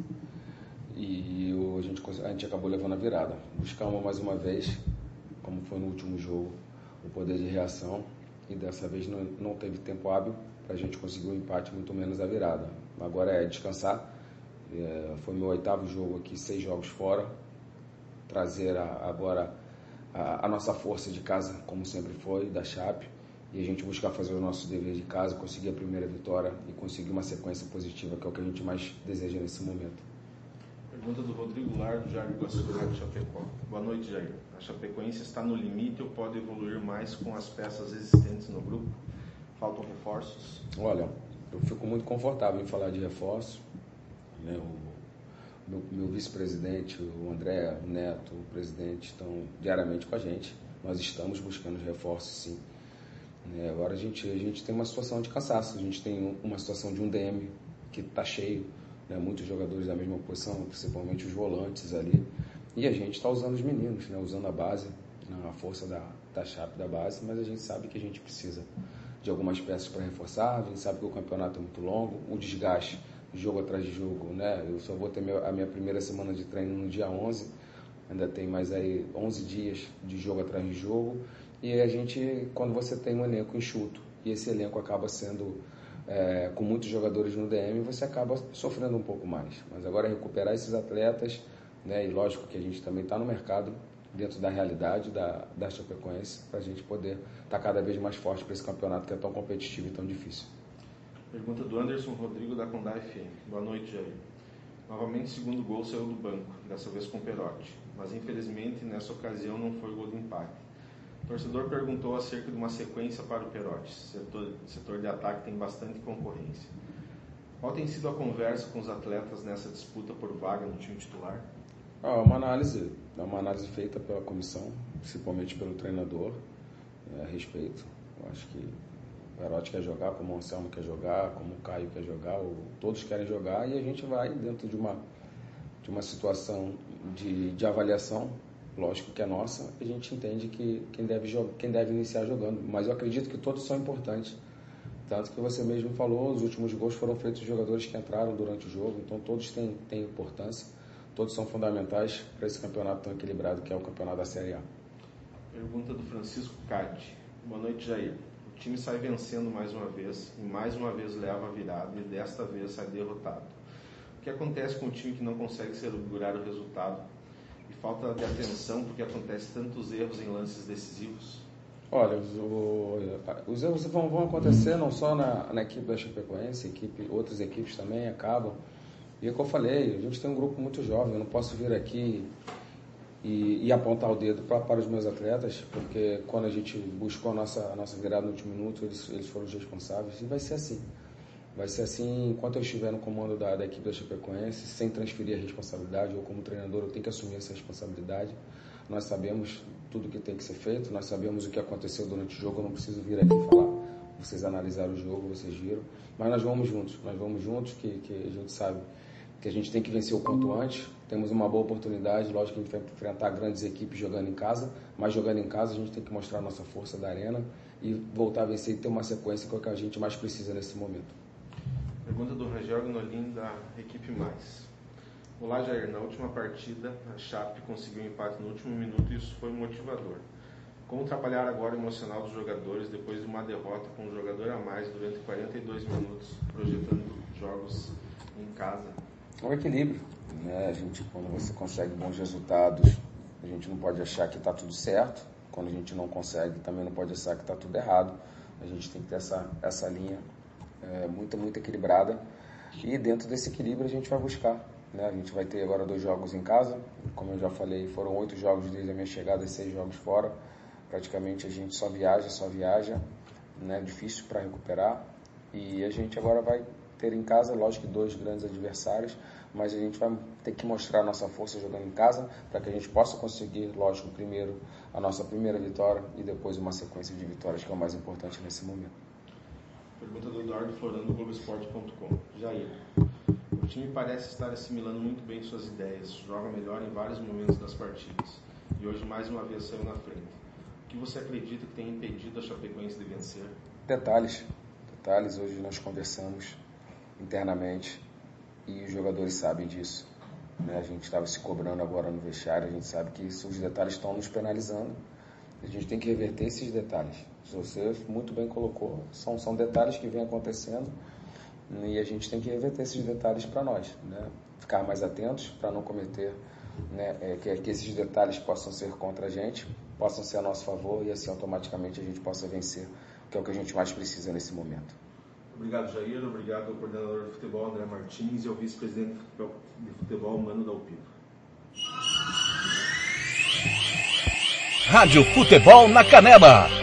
E a gente, a gente acabou levando a virada. Buscamos mais uma vez como foi no último jogo, o poder de reação e dessa vez não, não teve tempo hábil para a gente conseguir o um empate, muito menos a virada. Agora é descansar. É, foi meu oitavo jogo aqui, seis jogos fora. Trazer a, agora a, a, nossa força de casa, como sempre foi, da Chape, e a gente buscar fazer o nosso dever de casa, conseguir a primeira vitória e conseguir uma sequência positiva, que é o que a gente mais deseja nesse momento. Pergunta do Rodrigo Lar, do Jair Rádio Chapecó. Boa noite, Jair. A Chapecoense está no limite ou pode evoluir mais com as peças existentes no grupo? Faltam reforços? Olha, eu fico muito confortável em falar de reforço. Né? O meu, meu vice-presidente, o André, o Neto, o presidente estão diariamente com a gente. Nós estamos buscando reforços, sim. Né? Agora a gente, a gente tem uma situação de cansaço, a gente tem uma situação de um DM que está cheio né, muitos jogadores da mesma posição, principalmente os volantes ali. E a gente está usando os meninos, né, usando a base, né, a força da, da chape da base, mas a gente sabe que a gente precisa de algumas peças para reforçar, a gente sabe que o campeonato é muito longo, o desgaste, jogo atrás de jogo, né? Eu só vou ter a minha primeira semana de treino no dia 11, ainda tem mais aí 11 dias de jogo atrás de jogo, e a gente, quando você tem um elenco enxuto, e esse elenco acaba sendo é, com muitos jogadores no DM, você acaba sofrendo um pouco mais. Mas agora recuperar esses atletas, né, e lógico que a gente também está no mercado, dentro da realidade da, da Chapecoense, para a gente poder estar tá cada vez mais forte para esse campeonato que é tão competitivo e tão difícil. Pergunta do Anderson Rodrigo da Condá FM. Boa noite, Jair. Novamente, segundo gol saiu do banco, dessa vez com Perotti. Mas infelizmente, nessa ocasião, não foi gol de empate. Torcedor perguntou acerca de uma sequência para o Perotti. Setor, setor de ataque tem bastante concorrência. Qual tem sido a conversa com os atletas nessa disputa por vaga no time titular? É uma análise, é uma análise feita pela comissão, principalmente pelo treinador. é, respeito. Eu acho que o Perotti quer jogar, como o Anselmo quer jogar, como o Caio quer jogar, o, todos querem jogar e a gente vai dentro de uma, de uma situação de, de avaliação, lógico que é nossa, a gente entende que quem deve, quem deve iniciar jogando. Mas eu acredito que todos são importantes. Tanto que você mesmo falou, os últimos gols foram feitos de jogadores que entraram durante o jogo, então todos têm, têm importância, todos são fundamentais para esse campeonato tão equilibrado que é o campeonato da Série A. Pergunta do Francisco Cade. Boa noite, Jair. O time sai vencendo mais uma vez e mais uma vez leva a virada e desta vez sai derrotado. O que acontece com o time que não consegue segurar o resultado falta de atenção porque acontece tantos erros em lances decisivos? Olha, o, os erros vão, vão, acontecer não só na, na equipe da Chapecoense, equipe, outras equipes também acabam. E é o que eu falei, a gente tem um grupo muito jovem, eu não posso vir aqui e, e apontar o dedo pra, para os meus atletas, porque quando a gente buscou a nossa, a nossa virada no último minuto, eles, eles foram os responsáveis, e vai ser assim. Vai ser assim enquanto eu estiver no comando da, da equipe da Chapecoense, sem transferir a responsabilidade, ou como treinador eu tenho que assumir essa responsabilidade. Nós sabemos tudo que tem que ser feito, nós sabemos o que aconteceu durante o jogo, eu não preciso vir aqui falar. Vocês analisaram o jogo, vocês viram, mas nós vamos juntos, nós vamos juntos, que, que a gente sabe que a gente tem que vencer o quanto antes. Temos uma boa oportunidade, lógico que a gente vai enfrentar grandes equipes jogando em casa, mas jogando em casa a gente tem que mostrar a nossa força da arena e voltar a vencer e ter uma sequência que é o que a gente mais precisa nesse momento. Pergunta do Rangel Gnolin da equipe Mais. Olá Jair, na última partida a Chape conseguiu um empate no último minuto e isso foi motivador. Como trabalhar agora o emocional dos jogadores depois de uma derrota com um jogador a mais durante 42 minutos, projetando jogos em casa? É um equilíbrio. Né? A gente, quando você consegue bons resultados, a gente não pode achar que está tudo certo. Quando a gente não consegue, também não pode achar que está tudo errado. A gente tem que ter essa, essa linha é, muito, muito equilibrada. E dentro desse equilíbrio a gente vai buscar. Né? A gente vai ter agora dois jogos em casa. Como eu já falei, foram oito jogos desde a minha chegada seis jogos fora. Praticamente a gente só viaja, só viaja. Né? Difícil para recuperar. E a gente agora vai ter em casa, lógico dois grandes adversários, mas a gente vai ter que mostrar a nossa força jogando em casa para que a gente possa conseguir, lógico, primeiro a nossa primeira vitória e depois uma sequência de vitórias que é o mais importante nesse momento. Pergunta do Eduardo Florando do Globoesporte.com. Jair, o time parece estar assimilando muito bem suas ideias, joga melhor em vários momentos das partidas e hoje mais uma vez saiu na frente. O que você acredita que tem impedido a Chapecoense de vencer? Detalhes. Detalhes, hoje nós conversamos internamente e os jogadores sabem disso. Né? A gente estava se cobrando agora no vestiário, a gente sabe que isso, os detalhes estão nos penalizando. A gente tem que reverter esses detalhes. Você muito bem colocou, são, são detalhes que vêm acontecendo e a gente tem que reverter esses detalhes para nós. Né? Ficar mais atentos para não cometer, né, é, que, que esses detalhes possam ser contra a gente, possam ser a nosso favor e assim automaticamente a gente possa vencer, que é o que a gente mais precisa nesse momento. Obrigado, Jair. Obrigado ao coordenador de futebol, André Martins, e ao vice-presidente de futebol, Mano Dalpino. Rádio Futebol na Canela.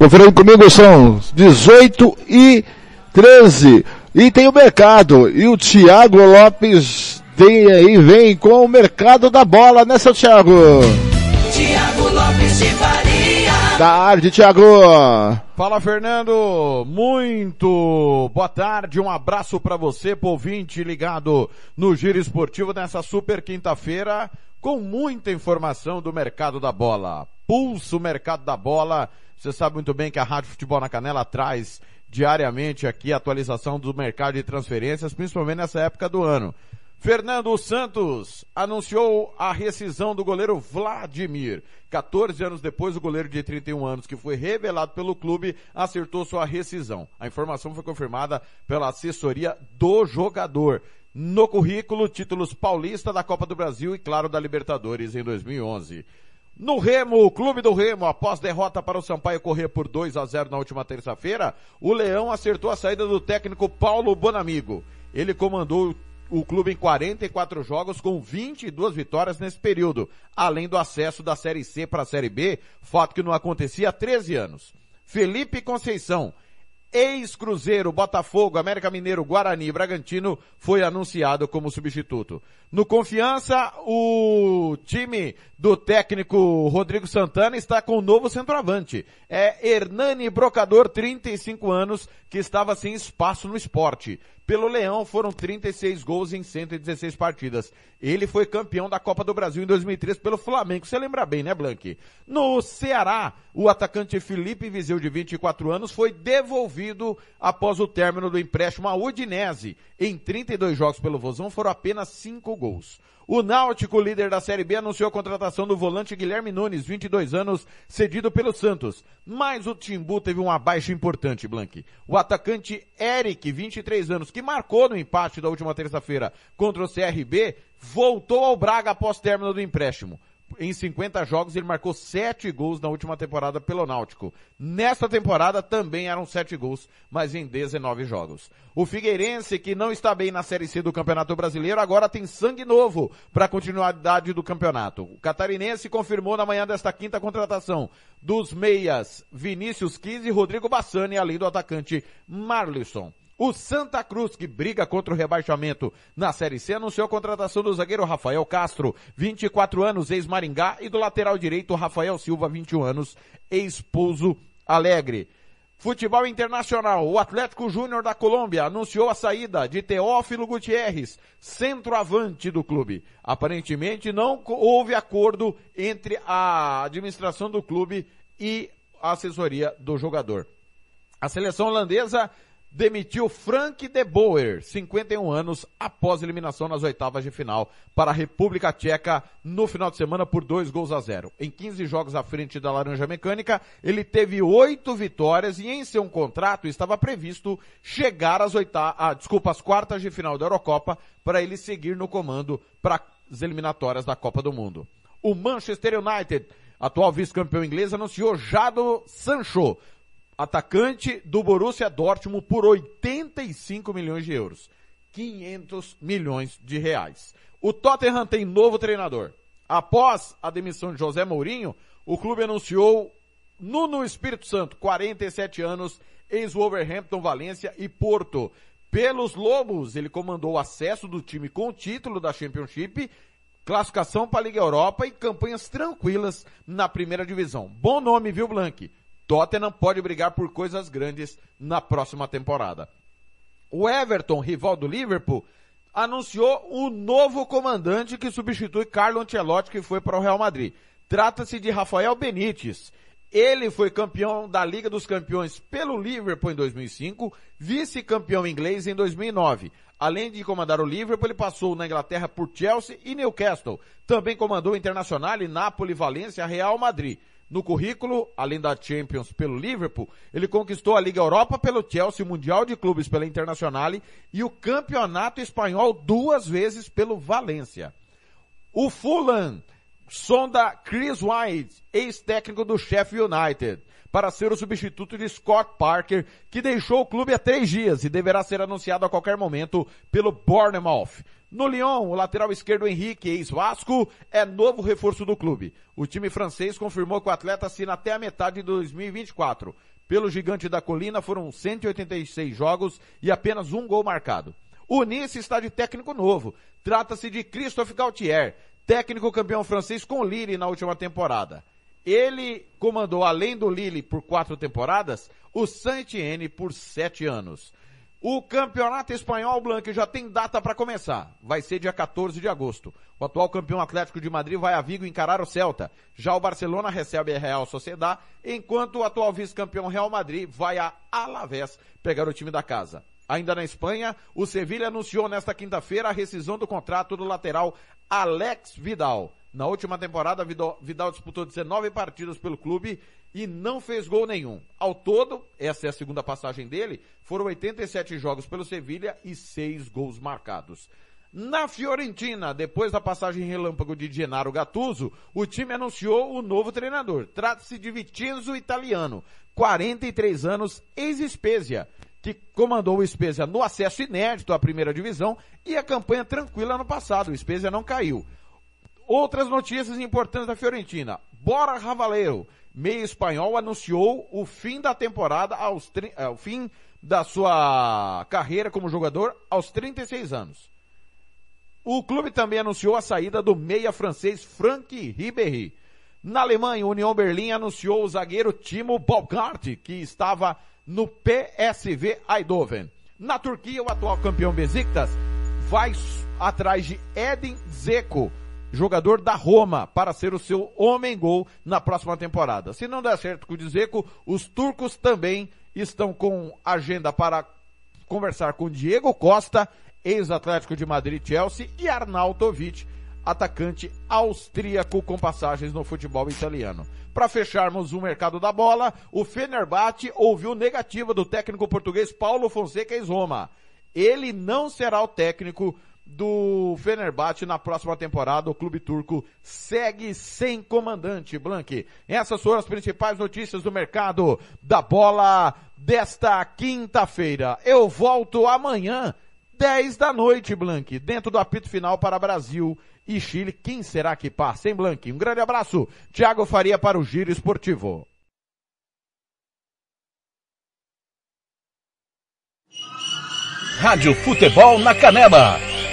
Conferindo comigo são 18 e 13. E tem o mercado. E o Thiago Lopes tem aí, vem com o mercado da bola, né, seu Thiago? Thiago Lopes de Faria. Tarde, Thiago. Fala, Fernando. Muito boa tarde. Um abraço para você, ouvinte ligado no Giro Esportivo nessa super quinta-feira com muita informação do mercado da bola. pulsa o mercado da bola. Você sabe muito bem que a Rádio Futebol na Canela traz diariamente aqui a atualização do mercado de transferências, principalmente nessa época do ano. Fernando Santos anunciou a rescisão do goleiro Vladimir. 14 anos depois, o goleiro de 31 anos, que foi revelado pelo clube, acertou sua rescisão. A informação foi confirmada pela assessoria do jogador. No currículo, títulos paulista da Copa do Brasil e, claro, da Libertadores em 2011. No Remo, o clube do Remo, após derrota para o Sampaio correr por 2 a 0 na última terça-feira, o Leão acertou a saída do técnico Paulo Bonamigo. Ele comandou o clube em 44 jogos com 22 vitórias nesse período, além do acesso da Série C para a Série B, fato que não acontecia há 13 anos. Felipe Conceição, ex-Cruzeiro, Botafogo, América Mineiro, Guarani e Bragantino, foi anunciado como substituto. No Confiança, o time do técnico Rodrigo Santana está com um novo centroavante. É Hernani Brocador, 35 anos, que estava sem espaço no esporte. Pelo Leão foram 36 gols em 116 partidas. Ele foi campeão da Copa do Brasil em 2003 pelo Flamengo. Você lembra bem, né, Blanque? No Ceará, o atacante Felipe Viseu, de 24 anos, foi devolvido após o término do empréstimo à Udinese. Em 32 jogos pelo Vozão foram apenas 5 gols. O Náutico, líder da Série B, anunciou a contratação do volante Guilherme Nunes, 22 anos, cedido pelo Santos. Mas o Timbu teve uma baixa importante, Blank. O atacante Eric, 23 anos, que marcou no empate da última terça-feira contra o CRB, voltou ao Braga após término do empréstimo em 50 jogos, ele marcou 7 gols na última temporada pelo Náutico. Nesta temporada também eram 7 gols, mas em 19 jogos. O Figueirense, que não está bem na Série C do Campeonato Brasileiro, agora tem sangue novo para a continuidade do campeonato. O catarinense confirmou na manhã desta quinta contratação dos meias Vinícius Quis e Rodrigo Bassani, além do atacante Marlisson. O Santa Cruz, que briga contra o rebaixamento na Série C, anunciou a contratação do zagueiro Rafael Castro, 24 anos, ex-Maringá, e do lateral direito Rafael Silva, 21 anos, ex-Pouso Alegre. Futebol Internacional, o Atlético Júnior da Colômbia anunciou a saída de Teófilo Gutierrez, centroavante do clube. Aparentemente não houve acordo entre a administração do clube e a assessoria do jogador. A seleção holandesa demitiu Frank de Boer, 51 anos, após eliminação nas oitavas de final para a República Tcheca no final de semana por dois gols a zero. Em 15 jogos à frente da Laranja Mecânica, ele teve oito vitórias e em seu contrato estava previsto chegar às oitavas, ah, desculpa, às quartas de final da Eurocopa para ele seguir no comando para as eliminatórias da Copa do Mundo. O Manchester United, atual vice-campeão inglês, anunciou Jado Sancho, atacante do Borussia Dortmund por 85 milhões de euros. 500 milhões de reais. O Tottenham tem novo treinador. Após a demissão de José Mourinho, o clube anunciou Nuno Espírito Santo, 47 anos, ex-Wolverhampton, Valência e Porto. Pelos Lobos, ele comandou o acesso do time com o título da Championship, classificação para a Liga Europa e campanhas tranquilas na primeira divisão. Bom nome, viu, Blank? Tottenham pode brigar por coisas grandes na próxima temporada. O Everton, rival do Liverpool, anunciou o novo comandante que substitui Carlo Ancelotti, que foi para o Real Madrid. Trata-se de Rafael Benítez. Ele foi campeão da Liga dos Campeões pelo Liverpool em 2005, vice-campeão inglês em 2009. Além de comandar o Liverpool, ele passou na Inglaterra por Chelsea e Newcastle. Também comandou Internacional Napoli, Valência, Real Madrid. No currículo, além da Champions pelo Liverpool, ele conquistou a Liga Europa pelo Chelsea, o Mundial de Clubes pela Internacional e o Campeonato Espanhol duas vezes pelo Valência. O Fulham sonda Chris White, ex-técnico do Sheffield United, para ser o substituto de Scott Parker, que deixou o clube há três dias e deverá ser anunciado a qualquer momento pelo Bournemouth. No Lyon, o lateral esquerdo Henrique, ex-Vasco, é novo reforço do clube. O time francês confirmou que o atleta assina até a metade de 2024. Pelo gigante da colina foram 186 jogos e apenas um gol marcado. O Nice está de técnico novo. Trata-se de Christophe Gautier, técnico campeão francês com Lille na última temporada. Ele comandou, além do Lille por quatro temporadas, o Saint-Étienne por sete anos. O Campeonato Espanhol, Blanco, já tem data para começar. Vai ser dia 14 de agosto. O atual campeão Atlético de Madrid vai a Vigo encarar o Celta. Já o Barcelona recebe a Real Sociedad, enquanto o atual vice-campeão Real Madrid vai a Alavés pegar o time da casa. Ainda na Espanha, o Sevilha anunciou nesta quinta-feira a rescisão do contrato do lateral Alex Vidal. Na última temporada, Vidal, Vidal disputou 19 partidas pelo clube e não fez gol nenhum. Ao todo, essa é a segunda passagem dele, foram 87 jogos pelo Sevilha e 6 gols marcados. Na Fiorentina, depois da passagem relâmpago de Gennaro Gattuso, o time anunciou o novo treinador. Trata-se de Vicenzo Italiano, 43 anos, ex-Spezia, que comandou o Spezia no acesso inédito à primeira divisão e a campanha tranquila no passado. O Spezia não caiu. Outras notícias importantes da Fiorentina. Bora Ravaleiro, meio espanhol, anunciou o fim da temporada aos é, o fim da sua carreira como jogador aos 36 anos. O clube também anunciou a saída do meia francês Frank Ribéry. Na Alemanha, União Berlim anunciou o zagueiro Timo Baumgart, que estava no PSV Eindhoven. Na Turquia, o atual campeão Besiktas vai atrás de Edin Zeko, jogador da Roma, para ser o seu homem-gol na próxima temporada. Se não der certo com o Dzeko, os turcos também estão com agenda para conversar com Diego Costa, ex-Atlético de Madrid Chelsea, e Arnautovic, atacante austríaco com passagens no futebol italiano. Para fecharmos o mercado da bola, o Fenerbahçe ouviu negativa do técnico português Paulo Fonseca ex-Roma. Ele não será o técnico do Fenerbahçe na próxima temporada. O clube turco segue sem comandante, Blank. Essas foram as principais notícias do mercado da bola desta quinta-feira. Eu volto amanhã, 10 da noite, Blank, dentro do apito final para Brasil e Chile. Quem será que passa, hein, Blank? Um grande abraço. Thiago Faria para o Giro Esportivo. Rádio Futebol na Canela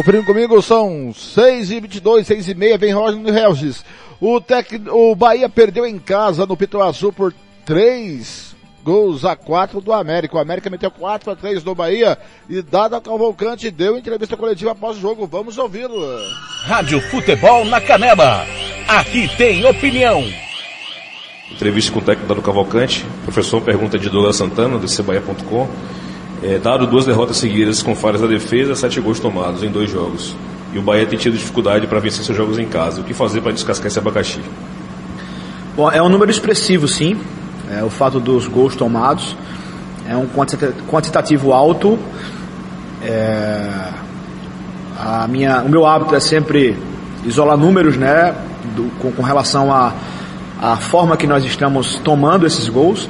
Conferindo comigo, são 6 e 22 6 e meia, vem Roger no Regis. O, tec... o Bahia perdeu em casa no Pituaçu por 3 gols a 4 do América. O América meteu 4 a 3 no Bahia e Dada Cavalcante deu entrevista coletiva após o jogo. Vamos ouvi-lo. Rádio Futebol na Canela. Aqui tem opinião. Entrevista com o técnico Dado Cavalcante. Professor, pergunta de Douglas Santana, do Cebaia.com. É, dado duas derrotas seguidas com falhas da defesa, sete gols tomados em dois jogos. E o Bahia tem tido dificuldade para vencer seus jogos em casa. O que fazer para descascar esse abacaxi? Bom, é um número expressivo, sim. É, o fato dos gols tomados. É um quantitativo alto. É, a minha, o meu hábito é sempre isolar números, né, do, com, com relação à a, a forma que nós estamos tomando esses gols.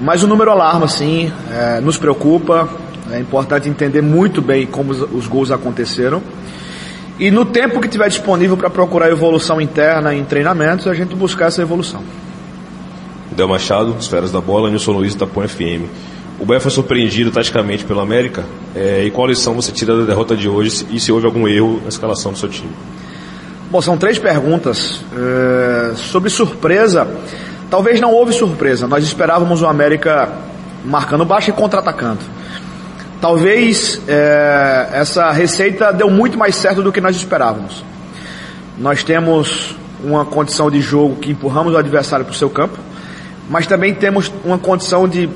Mas o número alarma, sim, é, nos preocupa. É importante entender muito bem como os, os gols aconteceram. E no tempo que tiver disponível para procurar evolução interna em treinamentos, a gente buscar essa evolução. Del Machado, Esferas da Bola, Nilson Luiz, Tapão FM. O Bahia foi surpreendido taticamente pelo América. É, e qual lição você tira da derrota de hoje e se houve algum erro na escalação do seu time? Bom, são três perguntas. É, sobre surpresa, Talvez não houve surpresa. Nós esperávamos o América marcando baixo e contra-atacando. Talvez é, essa receita deu muito mais certo do que nós esperávamos. Nós temos uma condição de jogo que empurramos o adversário para o seu campo, mas também temos uma condição de,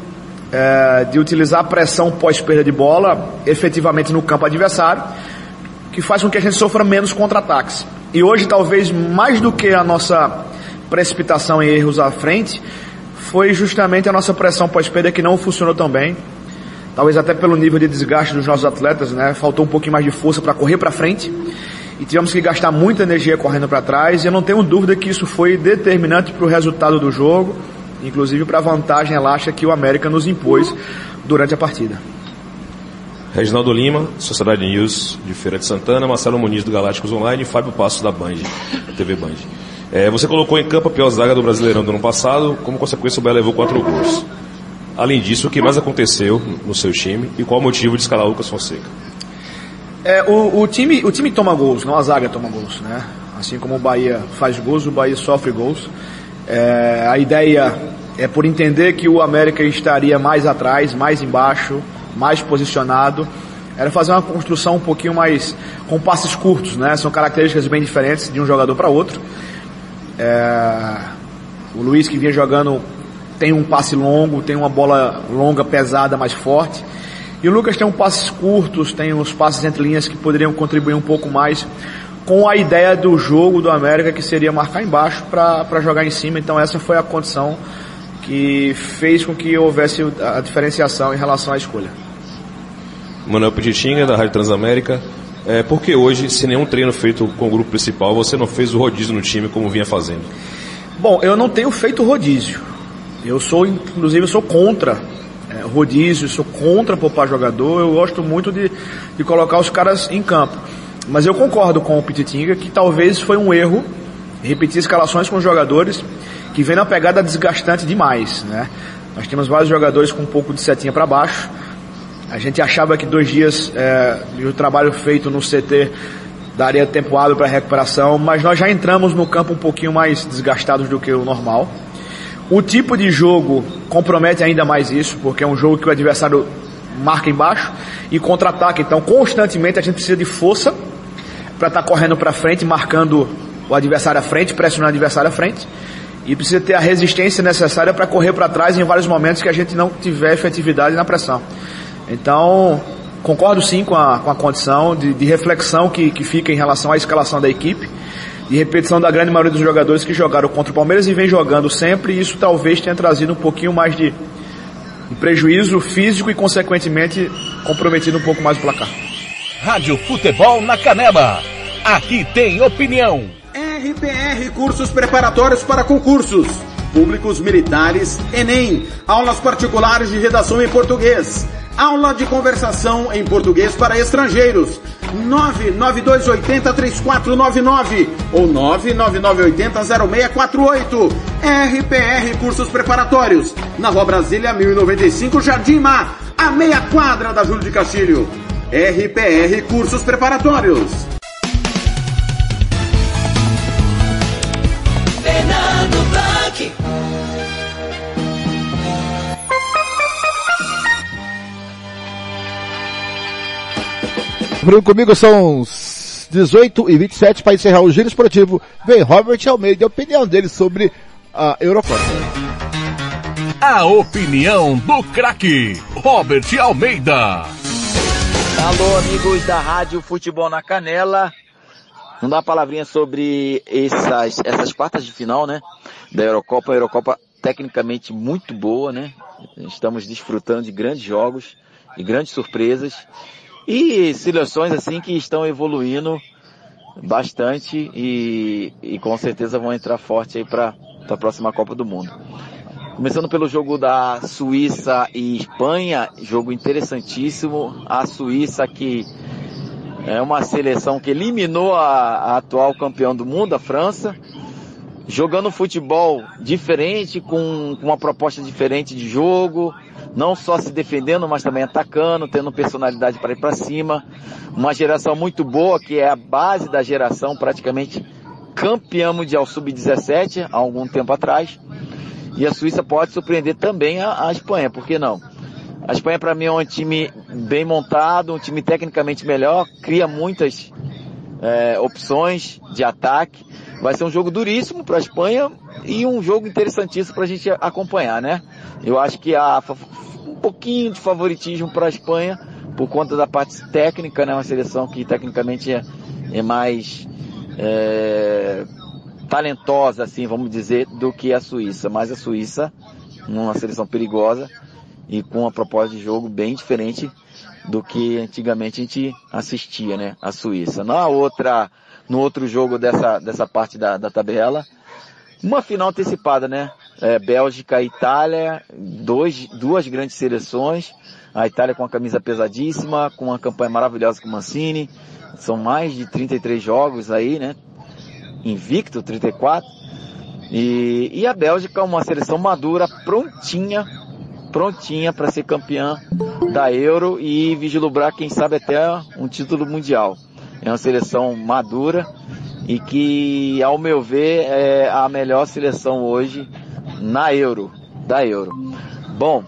é, de utilizar a pressão pós-perda de bola efetivamente no campo adversário, que faz com que a gente sofra menos contra-ataques. E hoje, talvez mais do que a nossa precipitação em erros à frente, foi justamente a nossa pressão pós-perda que não funcionou tão bem. Talvez até pelo nível de desgaste dos nossos atletas, né? Faltou um pouquinho mais de força para correr para frente e tivemos que gastar muita energia correndo para trás. E eu não tenho dúvida que isso foi determinante para o resultado do jogo, inclusive para a vantagem elástica que o América nos impôs durante a partida. Reginaldo Lima, Sociedade News de Feira de Santana, Marcelo Muniz do Galácticos Online e Fábio Passos da Band, TV Band. É, você colocou em campo a pior zaga do Brasileirão do ano passado, como consequência o Bahia levou quatro gols. Além disso, o que mais aconteceu no seu time e qual o motivo de escalar o Lucas Fonseca? É, o, o, time, o time toma gols, não a zaga toma gols, né? Assim como o Bahia faz gols, o Bahia sofre gols. É, a ideia é por entender que o América estaria mais atrás, mais embaixo, mais posicionado. Era fazer uma construção um pouquinho mais com passes curtos, né? São características bem diferentes de um jogador para outro. É, o Luiz que vinha jogando tem um passe longo, tem uma bola longa, pesada, mais forte. E o Lucas tem um passes curtos, tem uns passes entre linhas que poderiam contribuir um pouco mais com a ideia do jogo do América que seria marcar embaixo para jogar em cima. Então essa foi a condição que fez com que houvesse a diferenciação em relação à escolha. Manuel Petitinga, da Rádio Transamérica. É, por que hoje, se nenhum treino feito com o grupo principal, você não fez o rodízio no time como vinha fazendo? Bom, eu não tenho feito rodízio. Eu sou, inclusive, eu sou contra é, rodízio, sou contra poupar jogador. Eu gosto muito de, de colocar os caras em campo. Mas eu concordo com o Pititinga que talvez foi um erro repetir escalações com jogadores que vem na pegada desgastante demais, né? Nós temos vários jogadores com um pouco de setinha para baixo. A gente achava que dois dias é, de trabalho feito no CT daria tempo hábil para recuperação, mas nós já entramos no campo um pouquinho mais desgastados do que o normal. O tipo de jogo compromete ainda mais isso, porque é um jogo que o adversário marca embaixo e contra-ataque. Então, constantemente a gente precisa de força para estar tá correndo para frente, marcando o adversário à frente, pressionando o adversário à frente. E precisa ter a resistência necessária para correr para trás em vários momentos que a gente não tiver efetividade na pressão. Então, concordo sim com a, com a condição de, de reflexão que, que fica em relação à escalação da equipe, de repetição da grande maioria dos jogadores que jogaram contra o Palmeiras e vem jogando sempre, e isso talvez tenha trazido um pouquinho mais de, de prejuízo físico e, consequentemente, comprometido um pouco mais o placar. Rádio Futebol na Canela. Aqui tem opinião. RPR Cursos Preparatórios para Concursos. Públicos Militares, Enem. Aulas particulares de redação em português Aula de conversação em português para estrangeiros. 992803499 ou 999800648. RPR Cursos Preparatórios. Na Rua Brasília 1095, Jardim Mar, a meia quadra da Júlio de Castilho. RPR Cursos Preparatórios. Comigo são 18 e 27 para encerrar o giro esportivo. Vem Robert Almeida, a opinião dele sobre a Eurocopa. A opinião do craque Robert Almeida. Alô, amigos da Rádio Futebol na Canela. Não dá uma palavrinha sobre essas, essas quartas de final, né? Da Eurocopa. A Eurocopa tecnicamente muito boa, né? Estamos desfrutando de grandes jogos, de grandes surpresas. E seleções assim que estão evoluindo bastante e, e com certeza vão entrar forte aí para a próxima Copa do Mundo. Começando pelo jogo da Suíça e Espanha, jogo interessantíssimo. A Suíça que é uma seleção que eliminou a, a atual campeão do mundo, a França, jogando futebol diferente, com, com uma proposta diferente de jogo, não só se defendendo, mas também atacando, tendo personalidade para ir para cima. Uma geração muito boa, que é a base da geração, praticamente campeã mundial sub-17 há algum tempo atrás. E a Suíça pode surpreender também a, a Espanha, por que não? A Espanha para mim é um time bem montado, um time tecnicamente melhor, cria muitas é, opções de ataque. Vai ser um jogo duríssimo para a Espanha e um jogo interessantíssimo para a gente acompanhar, né? Eu acho que há um pouquinho de favoritismo para a Espanha por conta da parte técnica, né? Uma seleção que tecnicamente é, é mais é, talentosa, assim, vamos dizer, do que a Suíça. Mas a Suíça, uma seleção perigosa e com uma proposta de jogo bem diferente do que antigamente a gente assistia, né? A Suíça. Na outra, no outro jogo dessa, dessa parte da, da tabela, uma final antecipada, né? É, Bélgica e Itália, dois, duas grandes seleções. A Itália com a camisa pesadíssima, com uma campanha maravilhosa com o Mancini. São mais de 33 jogos aí, né? Invicto, 34. E, e a Bélgica, uma seleção madura, prontinha, prontinha para ser campeã da Euro e vislumbrar, quem sabe, até um título mundial. É uma seleção madura e que, ao meu ver, é a melhor seleção hoje na Euro, da Euro. Bom,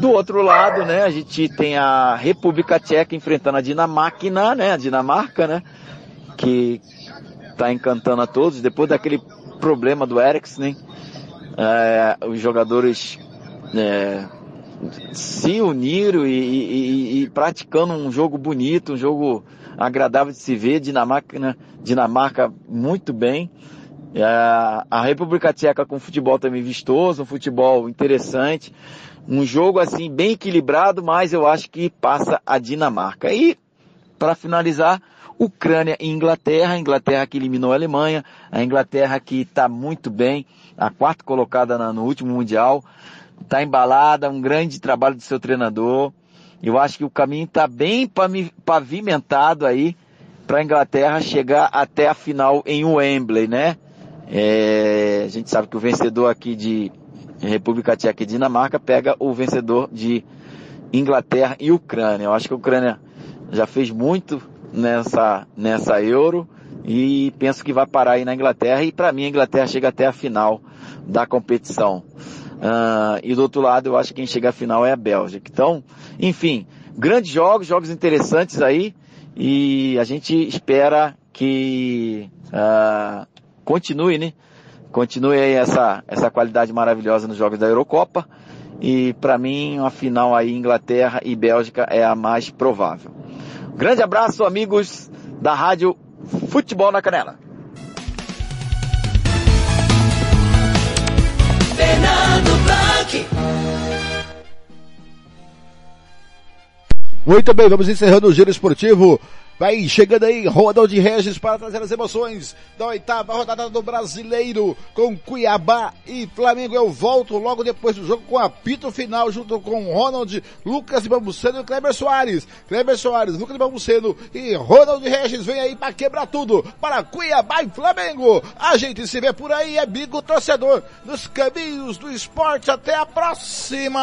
do outro lado, né, a gente tem a República Tcheca enfrentando a Dinamarca, né, a Dinamarca, né, que está encantando a todos, depois daquele problema do Eriksen, é, os jogadores é, se uniram e, e, e, praticando um jogo bonito, um jogo agradável de se ver, Dinamarca, né, Dinamarca muito bem, é, a República Tcheca com futebol também vistoso, um futebol interessante, um jogo assim bem equilibrado, mas eu acho que passa a Dinamarca. E para finalizar, Ucrânia e Inglaterra, a Inglaterra que eliminou a Alemanha, a Inglaterra que está muito bem, a quarta colocada no último mundial, está embalada, um grande trabalho do seu treinador. Eu acho que o caminho está bem pavimentado aí para a Inglaterra chegar até a final em Wembley, né? É, a gente sabe que o vencedor aqui de República Tcheca e Dinamarca pega o vencedor de Inglaterra e Ucrânia. Eu acho que a Ucrânia já fez muito nessa, nessa Euro e penso que vai parar aí na Inglaterra e para mim a Inglaterra chega até a final da competição. Uh, e do outro lado eu acho que quem chega à final é a Bélgica. Então, enfim, grandes jogos, jogos interessantes aí e a gente espera que uh, continue, né? Continue aí essa, essa qualidade maravilhosa nos jogos da Eurocopa. E para mim, uma final aí Inglaterra e Bélgica é a mais provável. Grande abraço, amigos da Rádio Futebol na Canela. Fernando Blanc. Muito bem, vamos encerrando o giro esportivo Vai chegando aí, Rodão de Regis para trazer as emoções da oitava rodada do Brasileiro com Cuiabá e Flamengo. Eu volto logo depois do jogo com apito final junto com Ronald, Lucas de Bambuceno e Kleber Soares. Kleber Soares, Lucas de Bambuceno e Ronald Regis vem aí para quebrar tudo para Cuiabá e Flamengo. A gente se vê por aí, amigo torcedor, nos caminhos do esporte. Até a próxima!